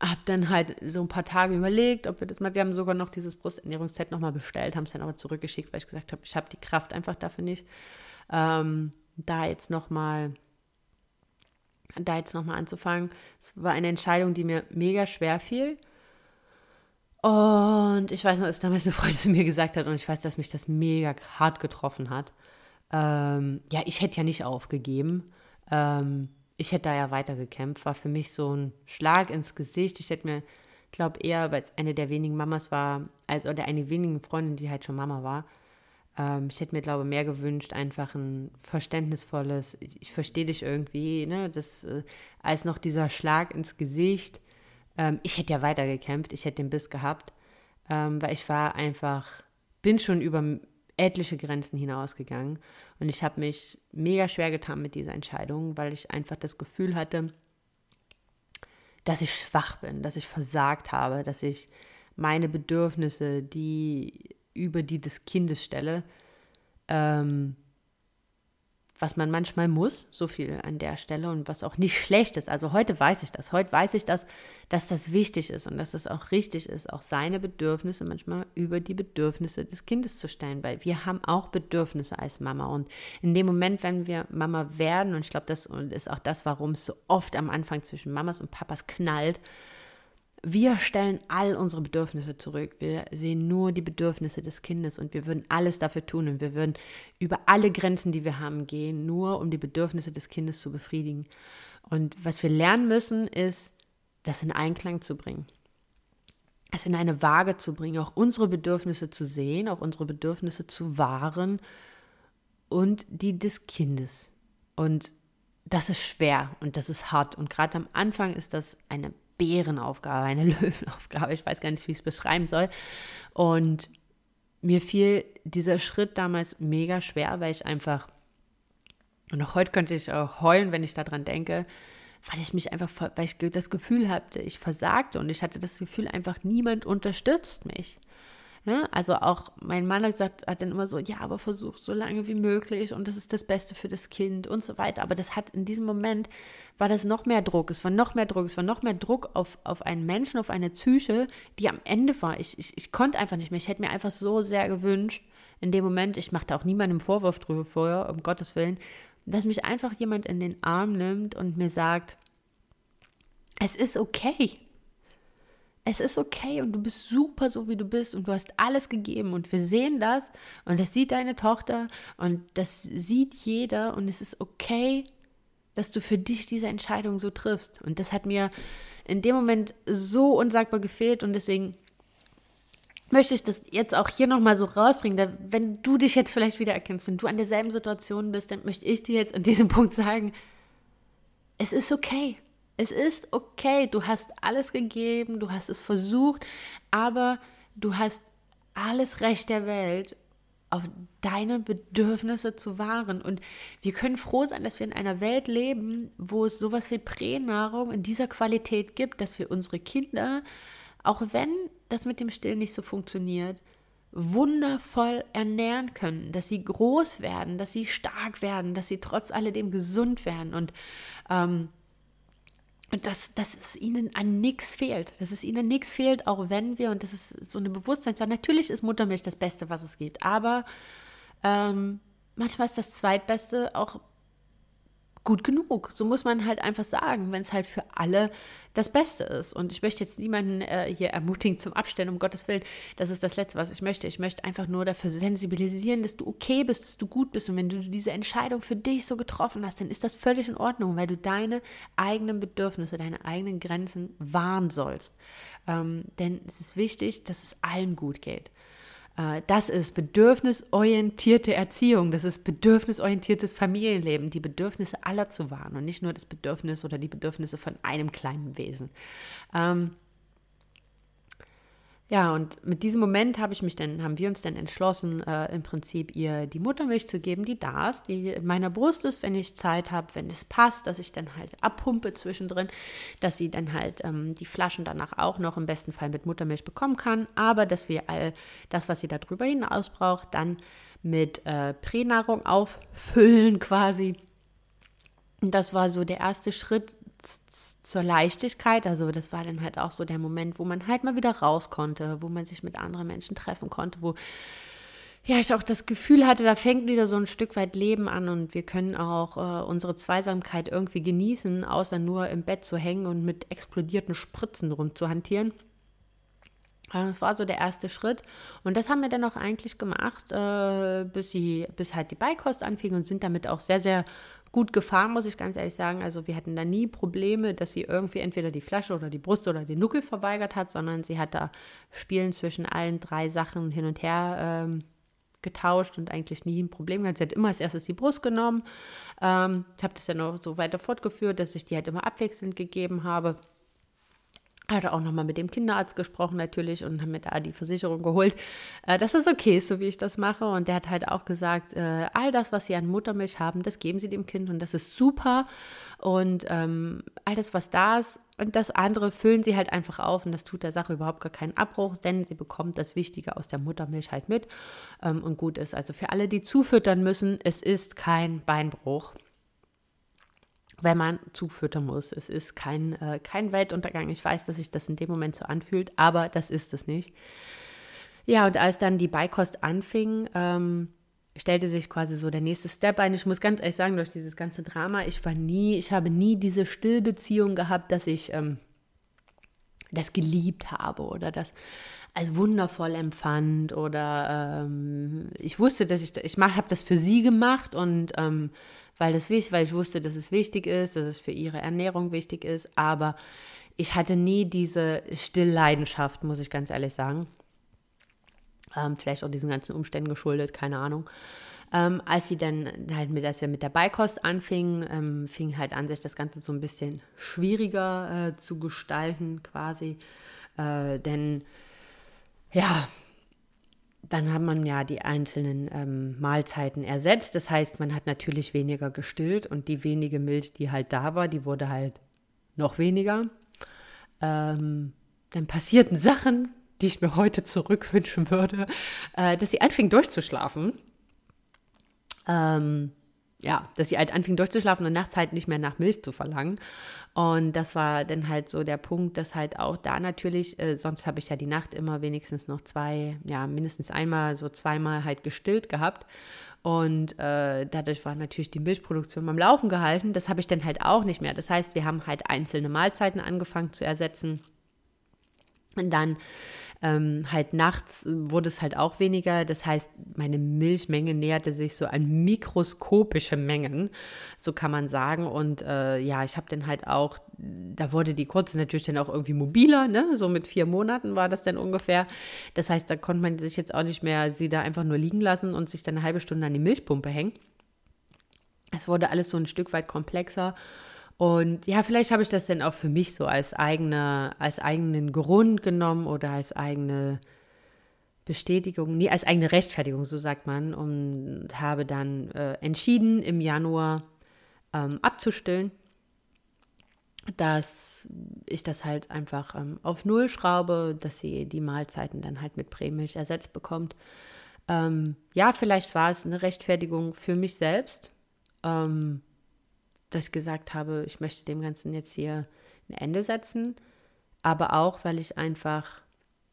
habe dann halt so ein paar Tage überlegt, ob wir das mal, wir haben sogar noch dieses Brusternährungsset nochmal bestellt, haben es dann aber zurückgeschickt, weil ich gesagt habe, ich habe die Kraft einfach dafür nicht, ähm, da jetzt nochmal da jetzt nochmal anzufangen. Es war eine Entscheidung, die mir mega schwer fiel. Und ich weiß noch, dass damals eine Freundin zu mir gesagt hat, und ich weiß, dass mich das mega hart getroffen hat. Ähm, ja, ich hätte ja nicht aufgegeben. Ähm, ich hätte da ja weitergekämpft. War für mich so ein Schlag ins Gesicht. Ich hätte mir, glaube eher, weil es eine der wenigen Mamas war, also, oder eine wenigen Freundin, die halt schon Mama war. Ähm, ich hätte mir, glaube mehr gewünscht, einfach ein verständnisvolles, ich, ich verstehe dich irgendwie, ne, das, äh, als noch dieser Schlag ins Gesicht ähm, ich hätte ja weitergekämpft, ich hätte den Biss gehabt, ähm, weil ich war einfach, bin schon über etliche Grenzen hinausgegangen und ich habe mich mega schwer getan mit dieser Entscheidung, weil ich einfach das Gefühl hatte, dass ich schwach bin, dass ich versagt habe, dass ich meine Bedürfnisse, die über die des Kindes stelle, ähm, was man manchmal muss, so viel an der Stelle und was auch nicht schlecht ist. Also heute weiß ich das. Heute weiß ich das, dass das wichtig ist und dass es auch richtig ist, auch seine Bedürfnisse manchmal über die Bedürfnisse des Kindes zu stellen, weil wir haben auch Bedürfnisse als Mama. Und in dem Moment, wenn wir Mama werden, und ich glaube, das ist auch das, warum es so oft am Anfang zwischen Mamas und Papas knallt, wir stellen all unsere Bedürfnisse zurück. Wir sehen nur die Bedürfnisse des Kindes und wir würden alles dafür tun und wir würden über alle Grenzen, die wir haben, gehen, nur um die Bedürfnisse des Kindes zu befriedigen. Und was wir lernen müssen, ist, das in Einklang zu bringen. Es in eine Waage zu bringen, auch unsere Bedürfnisse zu sehen, auch unsere Bedürfnisse zu wahren und die des Kindes. Und das ist schwer und das ist hart. Und gerade am Anfang ist das eine Bärenaufgabe, eine Löwenaufgabe. Ich weiß gar nicht, wie ich es beschreiben soll. Und mir fiel dieser Schritt damals mega schwer, weil ich einfach, und auch heute könnte ich auch heulen, wenn ich daran denke, weil ich mich einfach, weil ich das Gefühl hatte, ich versagte und ich hatte das Gefühl, einfach niemand unterstützt mich. Ne? Also auch mein Mann hat gesagt, hat dann immer so, ja, aber versuch so lange wie möglich und das ist das Beste für das Kind und so weiter. Aber das hat in diesem Moment war das noch mehr Druck. Es war noch mehr Druck. Es war noch mehr Druck auf, auf einen Menschen, auf eine Psyche, die am Ende war. Ich, ich, ich konnte einfach nicht mehr. Ich hätte mir einfach so sehr gewünscht, in dem Moment, ich machte auch niemandem Vorwurf drüber vorher, um Gottes Willen, dass mich einfach jemand in den Arm nimmt und mir sagt, es ist okay es ist okay und du bist super so, wie du bist und du hast alles gegeben und wir sehen das und das sieht deine Tochter und das sieht jeder und es ist okay, dass du für dich diese Entscheidung so triffst. Und das hat mir in dem Moment so unsagbar gefehlt und deswegen möchte ich das jetzt auch hier nochmal so rausbringen. wenn du dich jetzt vielleicht wieder erkennst, wenn du an derselben Situation bist, dann möchte ich dir jetzt an diesem Punkt sagen, es ist okay. Es ist okay, du hast alles gegeben, du hast es versucht, aber du hast alles Recht der Welt, auf deine Bedürfnisse zu wahren. Und wir können froh sein, dass wir in einer Welt leben, wo es sowas wie Pränahrung in dieser Qualität gibt, dass wir unsere Kinder, auch wenn das mit dem Stillen nicht so funktioniert, wundervoll ernähren können, dass sie groß werden, dass sie stark werden, dass sie trotz alledem gesund werden. Und ähm, dass, dass es ihnen an nichts fehlt. Dass es ihnen nichts fehlt, auch wenn wir, und das ist so eine Bewusstseinssache, natürlich ist Muttermilch das Beste, was es gibt, aber ähm, manchmal ist das Zweitbeste auch gut genug. So muss man halt einfach sagen, wenn es halt für alle das Beste ist. Und ich möchte jetzt niemanden äh, hier ermutigen zum Abstellen, um Gottes Willen. Das ist das Letzte, was ich möchte. Ich möchte einfach nur dafür sensibilisieren, dass du okay bist, dass du gut bist. Und wenn du diese Entscheidung für dich so getroffen hast, dann ist das völlig in Ordnung, weil du deine eigenen Bedürfnisse, deine eigenen Grenzen wahren sollst. Ähm, denn es ist wichtig, dass es allen gut geht. Äh, das ist bedürfnisorientierte Erziehung, das ist bedürfnisorientiertes Familienleben, die Bedürfnisse aller zu wahren und nicht nur das Bedürfnis oder die Bedürfnisse von einem kleinen Wesen. Ähm, ja, und mit diesem Moment habe ich mich dann, haben wir uns dann entschlossen, äh, im Prinzip ihr die Muttermilch zu geben, die da ist, die in meiner Brust ist, wenn ich Zeit habe, wenn es passt, dass ich dann halt abpumpe zwischendrin, dass sie dann halt ähm, die Flaschen danach auch noch im besten Fall mit Muttermilch bekommen kann, aber dass wir all das, was sie darüber hinaus braucht, dann mit äh, Pränahrung auffüllen quasi. Und das war so der erste Schritt zur Leichtigkeit. Also das war dann halt auch so der Moment, wo man halt mal wieder raus konnte, wo man sich mit anderen Menschen treffen konnte, wo ja, ich auch das Gefühl hatte, da fängt wieder so ein Stück weit Leben an und wir können auch äh, unsere Zweisamkeit irgendwie genießen, außer nur im Bett zu hängen und mit explodierten Spritzen rumzuhantieren. Also das war so der erste Schritt. Und das haben wir dann auch eigentlich gemacht, äh, bis, sie, bis halt die Beikost anfing und sind damit auch sehr, sehr gut gefahren, muss ich ganz ehrlich sagen. Also wir hatten da nie Probleme, dass sie irgendwie entweder die Flasche oder die Brust oder den Nuckel verweigert hat, sondern sie hat da Spielen zwischen allen drei Sachen hin und her ähm, getauscht und eigentlich nie ein Problem gehabt. Sie hat immer als erstes die Brust genommen. Ähm, ich habe das dann auch so weiter fortgeführt, dass ich die halt immer abwechselnd gegeben habe. Hatte auch nochmal mit dem Kinderarzt gesprochen natürlich und haben mir da die Versicherung geholt, äh, dass es okay ist, so wie ich das mache. Und der hat halt auch gesagt, äh, all das, was sie an Muttermilch haben, das geben sie dem Kind und das ist super. Und ähm, all das, was da ist und das andere füllen sie halt einfach auf und das tut der Sache überhaupt gar keinen Abbruch, denn sie bekommt das Wichtige aus der Muttermilch halt mit ähm, und gut ist. Also für alle, die zufüttern müssen, es ist kein Beinbruch wenn man zufüttern muss. Es ist kein, äh, kein Weltuntergang. Ich weiß, dass sich das in dem Moment so anfühlt, aber das ist es nicht. Ja, und als dann die Beikost anfing, ähm, stellte sich quasi so der nächste Step ein. Ich muss ganz ehrlich sagen, durch dieses ganze Drama, ich war nie, ich habe nie diese Stillbeziehung gehabt, dass ich ähm, das geliebt habe oder das als wundervoll empfand oder ähm, ich wusste, dass ich, ich habe das für sie gemacht und ähm, weil, das, weil ich wusste, dass es wichtig ist, dass es für ihre Ernährung wichtig ist. Aber ich hatte nie diese Stillleidenschaft, muss ich ganz ehrlich sagen. Ähm, vielleicht auch diesen ganzen Umständen geschuldet, keine Ahnung. Ähm, als sie dann halt mit, als wir mit der Beikost anfingen, ähm, fing halt an, sich das Ganze so ein bisschen schwieriger äh, zu gestalten, quasi. Äh, denn ja, dann hat man ja die einzelnen ähm, Mahlzeiten ersetzt. Das heißt, man hat natürlich weniger gestillt und die wenige Milch, die halt da war, die wurde halt noch weniger. Ähm, dann passierten Sachen, die ich mir heute zurückwünschen würde, äh, dass sie anfing durchzuschlafen. Ähm, ja, dass sie halt anfing durchzuschlafen und nachts halt nicht mehr nach Milch zu verlangen. Und das war dann halt so der Punkt, dass halt auch da natürlich, äh, sonst habe ich ja die Nacht immer wenigstens noch zwei, ja, mindestens einmal, so zweimal halt gestillt gehabt. Und äh, dadurch war natürlich die Milchproduktion beim Laufen gehalten. Das habe ich dann halt auch nicht mehr. Das heißt, wir haben halt einzelne Mahlzeiten angefangen zu ersetzen. Und dann ähm, halt nachts wurde es halt auch weniger. Das heißt, meine Milchmenge näherte sich so an mikroskopische Mengen, so kann man sagen. Und äh, ja, ich habe dann halt auch, da wurde die kurze natürlich dann auch irgendwie mobiler, ne? So mit vier Monaten war das dann ungefähr. Das heißt, da konnte man sich jetzt auch nicht mehr sie da einfach nur liegen lassen und sich dann eine halbe Stunde an die Milchpumpe hängen. Es wurde alles so ein Stück weit komplexer. Und ja, vielleicht habe ich das dann auch für mich so als, eigene, als eigenen Grund genommen oder als eigene Bestätigung, nee, als eigene Rechtfertigung, so sagt man, und habe dann äh, entschieden, im Januar ähm, abzustillen, dass ich das halt einfach ähm, auf Null schraube, dass sie die Mahlzeiten dann halt mit Prämilch ersetzt bekommt. Ähm, ja, vielleicht war es eine Rechtfertigung für mich selbst. Ähm, dass ich gesagt habe, ich möchte dem Ganzen jetzt hier ein Ende setzen, aber auch, weil ich einfach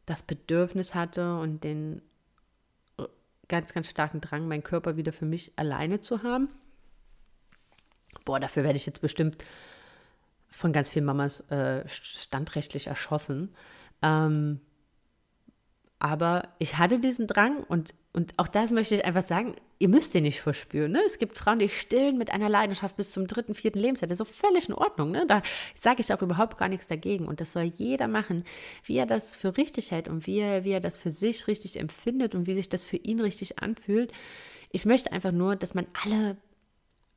das Bedürfnis hatte und den äh, ganz, ganz starken Drang, meinen Körper wieder für mich alleine zu haben. Boah, dafür werde ich jetzt bestimmt von ganz vielen Mamas äh, standrechtlich erschossen. Ähm, aber ich hatte diesen Drang und, und auch das möchte ich einfach sagen, ihr müsst den nicht verspüren. Ne? Es gibt Frauen, die stillen mit einer Leidenschaft bis zum dritten, vierten Lebensjahr. Das ist so völlig in Ordnung. Ne? Da sage ich auch überhaupt gar nichts dagegen. Und das soll jeder machen, wie er das für richtig hält und wie er, wie er das für sich richtig empfindet und wie sich das für ihn richtig anfühlt. Ich möchte einfach nur, dass man alle,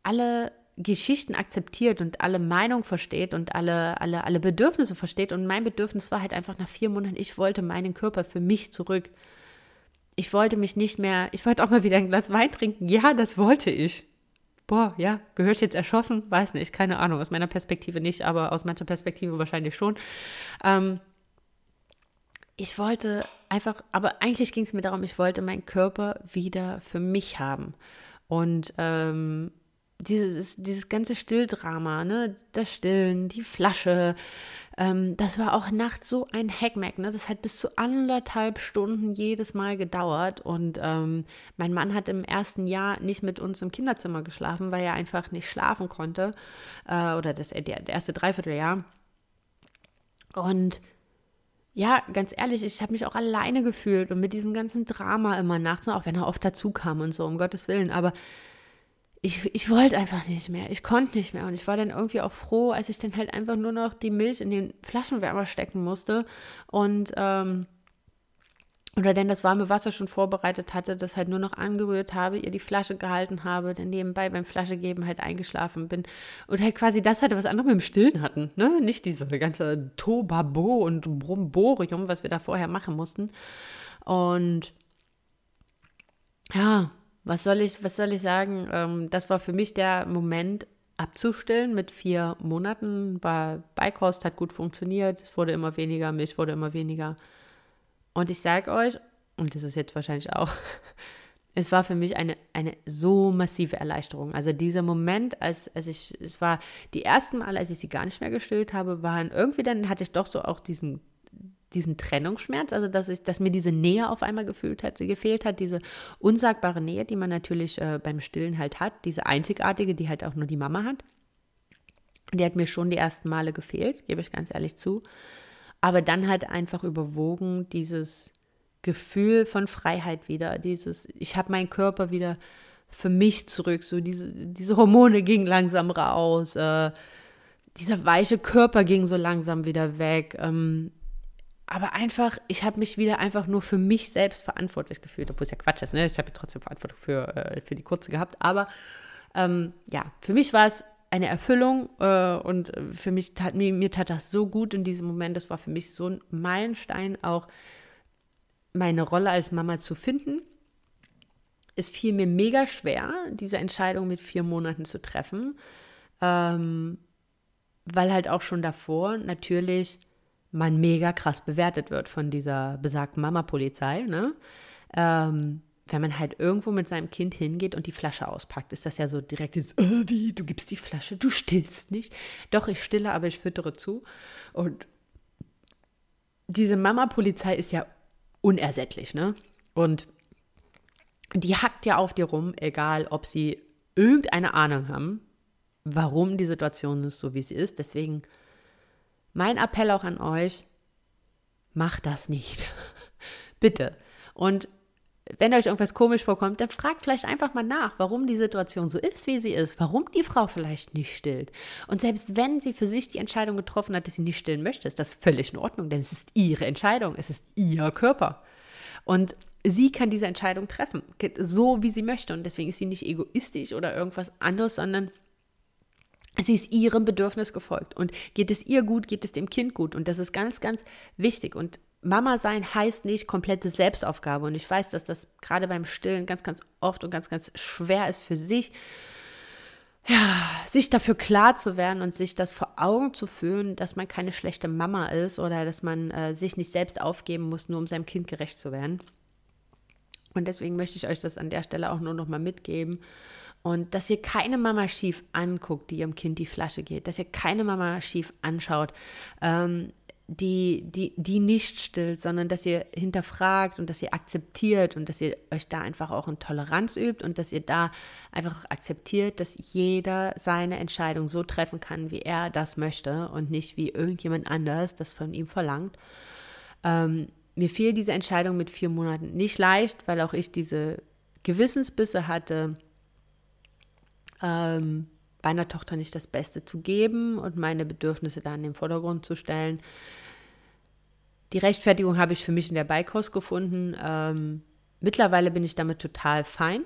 alle Geschichten akzeptiert und alle Meinungen versteht und alle, alle, alle Bedürfnisse versteht. Und mein Bedürfnis war halt einfach nach vier Monaten, ich wollte meinen Körper für mich zurück. Ich wollte mich nicht mehr, ich wollte auch mal wieder ein Glas Wein trinken. Ja, das wollte ich. Boah, ja, gehöre ich jetzt erschossen? Weiß nicht, keine Ahnung. Aus meiner Perspektive nicht, aber aus mancher Perspektive wahrscheinlich schon. Ähm, ich wollte einfach, aber eigentlich ging es mir darum, ich wollte meinen Körper wieder für mich haben. Und ähm, dieses, dieses ganze Stilldrama, ne, das Stillen, die Flasche, ähm, das war auch nachts so ein Hackmack, ne, das hat bis zu anderthalb Stunden jedes Mal gedauert und ähm, mein Mann hat im ersten Jahr nicht mit uns im Kinderzimmer geschlafen, weil er einfach nicht schlafen konnte, äh, oder das, der, der erste Dreivierteljahr. Und ja, ganz ehrlich, ich habe mich auch alleine gefühlt und mit diesem ganzen Drama immer nachts, auch wenn er oft dazu kam und so, um Gottes Willen, aber ich, ich wollte einfach nicht mehr. Ich konnte nicht mehr. Und ich war dann irgendwie auch froh, als ich dann halt einfach nur noch die Milch in den Flaschenwärmer stecken musste und ähm, oder denn das warme Wasser schon vorbereitet hatte, das halt nur noch angerührt habe, ihr die Flasche gehalten habe, dann nebenbei beim Flaschegeben halt eingeschlafen bin und halt quasi das hatte, was andere mit dem Stillen hatten, ne? Nicht diese ganze Tobabo und Bromborium, was wir da vorher machen mussten. Und ja, was soll ich, was soll ich sagen? Ähm, das war für mich der Moment, abzustillen mit vier Monaten. War Beikost, hat gut funktioniert, es wurde immer weniger, Milch wurde immer weniger. Und ich sage euch, und das ist jetzt wahrscheinlich auch, es war für mich eine, eine so massive Erleichterung. Also dieser Moment, als, als ich, es war die ersten Mal, als ich sie gar nicht mehr gestillt habe, waren irgendwie dann hatte ich doch so auch diesen, diesen Trennungsschmerz, also dass ich, dass mir diese Nähe auf einmal gefühlt hat, gefehlt hat, diese unsagbare Nähe, die man natürlich äh, beim Stillen halt hat, diese einzigartige, die halt auch nur die Mama hat. Die hat mir schon die ersten Male gefehlt, gebe ich ganz ehrlich zu. Aber dann halt einfach überwogen dieses Gefühl von Freiheit wieder, dieses, ich habe meinen Körper wieder für mich zurück, so diese, diese Hormone gingen langsam raus, äh, dieser weiche Körper ging so langsam wieder weg. Ähm, aber einfach, ich habe mich wieder einfach nur für mich selbst verantwortlich gefühlt, obwohl es ja Quatsch ist, ne? Ich habe trotzdem Verantwortung für, äh, für die Kurze gehabt. Aber ähm, ja, für mich war es eine Erfüllung äh, und für mich tat mir, mir tat das so gut in diesem Moment. Das war für mich so ein Meilenstein, auch meine Rolle als Mama zu finden. Es fiel mir mega schwer, diese Entscheidung mit vier Monaten zu treffen, ähm, weil halt auch schon davor natürlich man mega krass bewertet wird von dieser besagten Mama-Polizei. Ne? Ähm, wenn man halt irgendwo mit seinem Kind hingeht und die Flasche auspackt, ist das ja so direkt dieses, äh, wie, du gibst die Flasche, du stillst nicht. Doch, ich stille, aber ich füttere zu. Und diese Mama-Polizei ist ja unersättlich, ne? Und die hackt ja auf dir rum, egal ob sie irgendeine Ahnung haben, warum die Situation ist so, wie sie ist. Deswegen mein Appell auch an euch, macht das nicht. Bitte. Und wenn euch irgendwas komisch vorkommt, dann fragt vielleicht einfach mal nach, warum die Situation so ist, wie sie ist, warum die Frau vielleicht nicht stillt. Und selbst wenn sie für sich die Entscheidung getroffen hat, dass sie nicht stillen möchte, ist das völlig in Ordnung, denn es ist ihre Entscheidung, es ist ihr Körper. Und sie kann diese Entscheidung treffen, so wie sie möchte. Und deswegen ist sie nicht egoistisch oder irgendwas anderes, sondern sie ist ihrem Bedürfnis gefolgt. Und geht es ihr gut, geht es dem Kind gut. Und das ist ganz, ganz wichtig. Und Mama sein heißt nicht komplette Selbstaufgabe. Und ich weiß, dass das gerade beim Stillen ganz, ganz oft und ganz, ganz schwer ist für sich, ja, sich dafür klar zu werden und sich das vor Augen zu führen, dass man keine schlechte Mama ist oder dass man äh, sich nicht selbst aufgeben muss, nur um seinem Kind gerecht zu werden. Und deswegen möchte ich euch das an der Stelle auch nur noch mal mitgeben. Und dass ihr keine Mama schief anguckt, die ihrem Kind die Flasche geht, dass ihr keine Mama schief anschaut, ähm, die, die, die nicht stillt, sondern dass ihr hinterfragt und dass ihr akzeptiert und dass ihr euch da einfach auch in Toleranz übt und dass ihr da einfach akzeptiert, dass jeder seine Entscheidung so treffen kann, wie er das möchte und nicht wie irgendjemand anders das von ihm verlangt. Ähm, mir fiel diese Entscheidung mit vier Monaten nicht leicht, weil auch ich diese Gewissensbisse hatte, ähm, meiner Tochter nicht das Beste zu geben und meine Bedürfnisse da in den Vordergrund zu stellen. Die Rechtfertigung habe ich für mich in der Beikost gefunden. Ähm, mittlerweile bin ich damit total fein,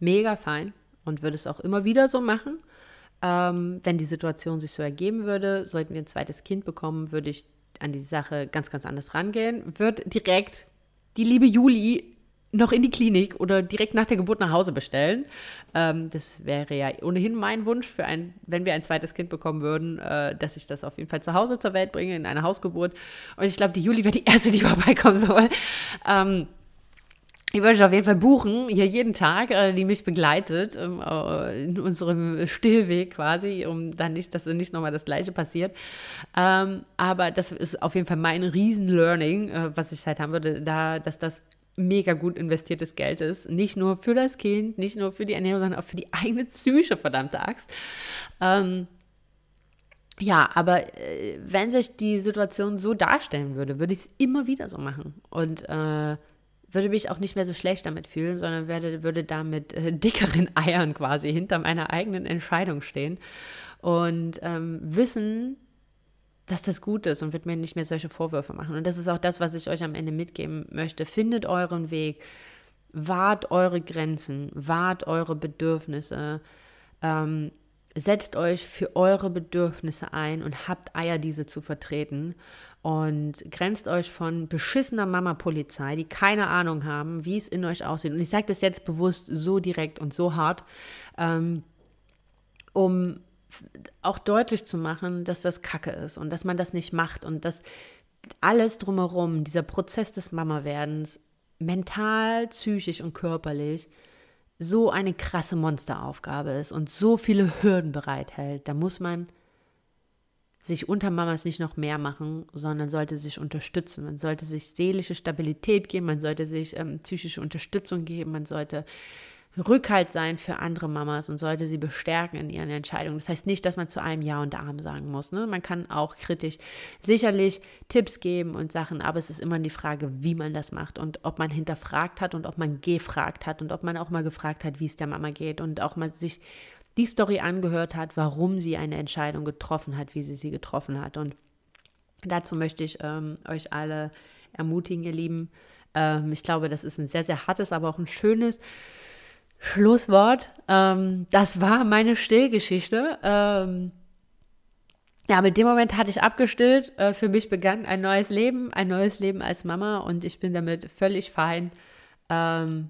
mega fein und würde es auch immer wieder so machen. Ähm, wenn die Situation sich so ergeben würde, sollten wir ein zweites Kind bekommen, würde ich an die Sache ganz, ganz anders rangehen. Wird direkt die liebe Juli noch in die Klinik oder direkt nach der Geburt nach Hause bestellen. Ähm, das wäre ja ohnehin mein Wunsch für ein, wenn wir ein zweites Kind bekommen würden, äh, dass ich das auf jeden Fall zu Hause zur Welt bringe, in eine Hausgeburt. Und ich glaube, die Juli wäre die erste, die vorbeikommen soll. Ähm, ich würde auf jeden Fall buchen, hier jeden Tag, äh, die mich begleitet ähm, äh, in unserem Stillweg quasi, um dann nicht, dass nicht nochmal das Gleiche passiert. Ähm, aber das ist auf jeden Fall mein Riesen-Learning, äh, was ich halt haben würde, da, dass das mega gut investiertes Geld ist. Nicht nur für das Kind, nicht nur für die Ernährung, sondern auch für die eigene Psyche, verdammte Axt. Ähm, ja, aber äh, wenn sich die Situation so darstellen würde, würde ich es immer wieder so machen. Und äh, würde mich auch nicht mehr so schlecht damit fühlen, sondern werde, würde da mit äh, dickeren Eiern quasi hinter meiner eigenen Entscheidung stehen und ähm, wissen, dass das gut ist und wird mir nicht mehr solche Vorwürfe machen. Und das ist auch das, was ich euch am Ende mitgeben möchte. Findet euren Weg, wahrt eure Grenzen, wahrt eure Bedürfnisse, ähm, setzt euch für eure Bedürfnisse ein und habt Eier, diese zu vertreten und grenzt euch von beschissener Mama-Polizei, die keine Ahnung haben, wie es in euch aussieht. Und ich sage das jetzt bewusst so direkt und so hart, ähm, um auch deutlich zu machen, dass das Kacke ist und dass man das nicht macht und dass alles drumherum, dieser Prozess des Mama-Werdens, mental, psychisch und körperlich so eine krasse Monsteraufgabe ist und so viele Hürden bereithält, da muss man sich unter Mamas nicht noch mehr machen, sondern sollte sich unterstützen. Man sollte sich seelische Stabilität geben, man sollte sich ähm, psychische Unterstützung geben, man sollte Rückhalt sein für andere Mamas und sollte sie bestärken in ihren Entscheidungen. Das heißt nicht, dass man zu einem Ja und Arm sagen muss. Ne? Man kann auch kritisch sicherlich Tipps geben und Sachen, aber es ist immer die Frage, wie man das macht und ob man hinterfragt hat und ob man gefragt hat und ob man auch mal gefragt hat, wie es der Mama geht und auch mal sich die Story angehört hat, warum sie eine Entscheidung getroffen hat, wie sie sie getroffen hat. Und dazu möchte ich ähm, euch alle ermutigen, ihr Lieben. Ähm, ich glaube, das ist ein sehr, sehr hartes, aber auch ein schönes Schlusswort. Ähm, das war meine Stillgeschichte. Ähm, ja, mit dem Moment hatte ich abgestillt. Äh, für mich begann ein neues Leben, ein neues Leben als Mama und ich bin damit völlig fein. Ähm,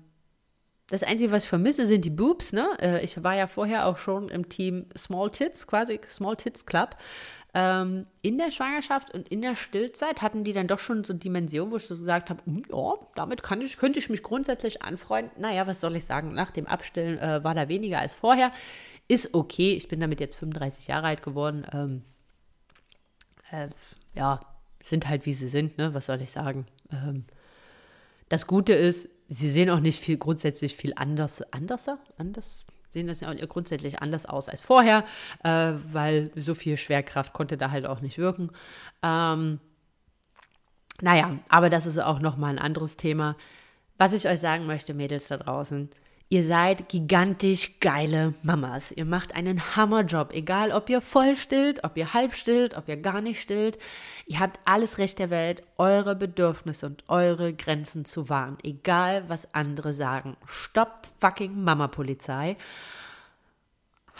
das Einzige, was ich vermisse, sind die Boobs. Ne? Äh, ich war ja vorher auch schon im Team Small Tits, quasi Small Tits Club. Ähm, in der Schwangerschaft und in der Stillzeit hatten die dann doch schon so Dimensionen, wo ich so gesagt habe, hm, ja, damit kann ich, könnte ich mich grundsätzlich anfreunden. Naja, was soll ich sagen, nach dem Abstillen äh, war da weniger als vorher. Ist okay, ich bin damit jetzt 35 Jahre alt geworden. Ähm, äh, ja, sind halt wie sie sind, ne? was soll ich sagen. Ähm, das Gute ist, sie sehen auch nicht viel grundsätzlich viel anders, anderser, anders, sehen das ja grundsätzlich anders aus als vorher, äh, weil so viel Schwerkraft konnte da halt auch nicht wirken. Ähm, naja, aber das ist auch nochmal ein anderes Thema. Was ich euch sagen möchte, Mädels da draußen, Ihr seid gigantisch geile Mamas. Ihr macht einen Hammerjob, egal ob ihr voll stillt, ob ihr halb stillt, ob ihr gar nicht stillt. Ihr habt alles Recht der Welt, eure Bedürfnisse und eure Grenzen zu wahren, egal was andere sagen. Stoppt fucking Mama-Polizei.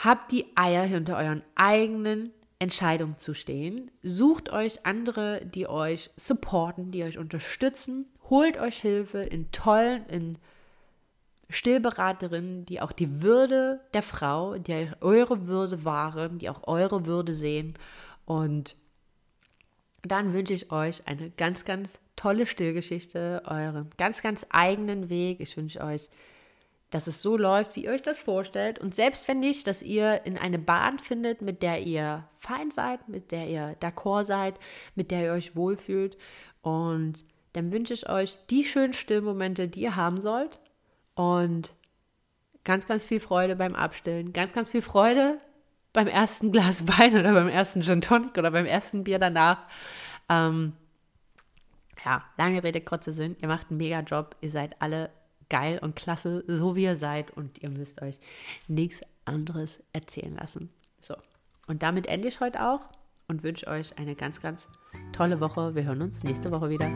Habt die Eier hinter euren eigenen Entscheidungen zu stehen. Sucht euch andere, die euch supporten, die euch unterstützen. Holt euch Hilfe in tollen, in Stillberaterinnen, die auch die Würde der Frau, die eure Würde wahren, die auch eure Würde sehen. Und dann wünsche ich euch eine ganz, ganz tolle Stillgeschichte, euren ganz, ganz eigenen Weg. Ich wünsche euch, dass es so läuft, wie ihr euch das vorstellt. Und selbst wenn nicht, dass ihr in eine Bahn findet, mit der ihr fein seid, mit der ihr d'accord seid, mit der ihr euch wohlfühlt. Und dann wünsche ich euch die schönen Stillmomente, die ihr haben sollt. Und ganz, ganz viel Freude beim Abstillen, ganz, ganz viel Freude beim ersten Glas Wein oder beim ersten Gin Tonic oder beim ersten Bier danach. Ähm, ja, lange Rede, kurzer Sinn. Ihr macht einen mega Job. Ihr seid alle geil und klasse, so wie ihr seid. Und ihr müsst euch nichts anderes erzählen lassen. So, und damit ende ich heute auch und wünsche euch eine ganz, ganz tolle Woche. Wir hören uns nächste Woche wieder.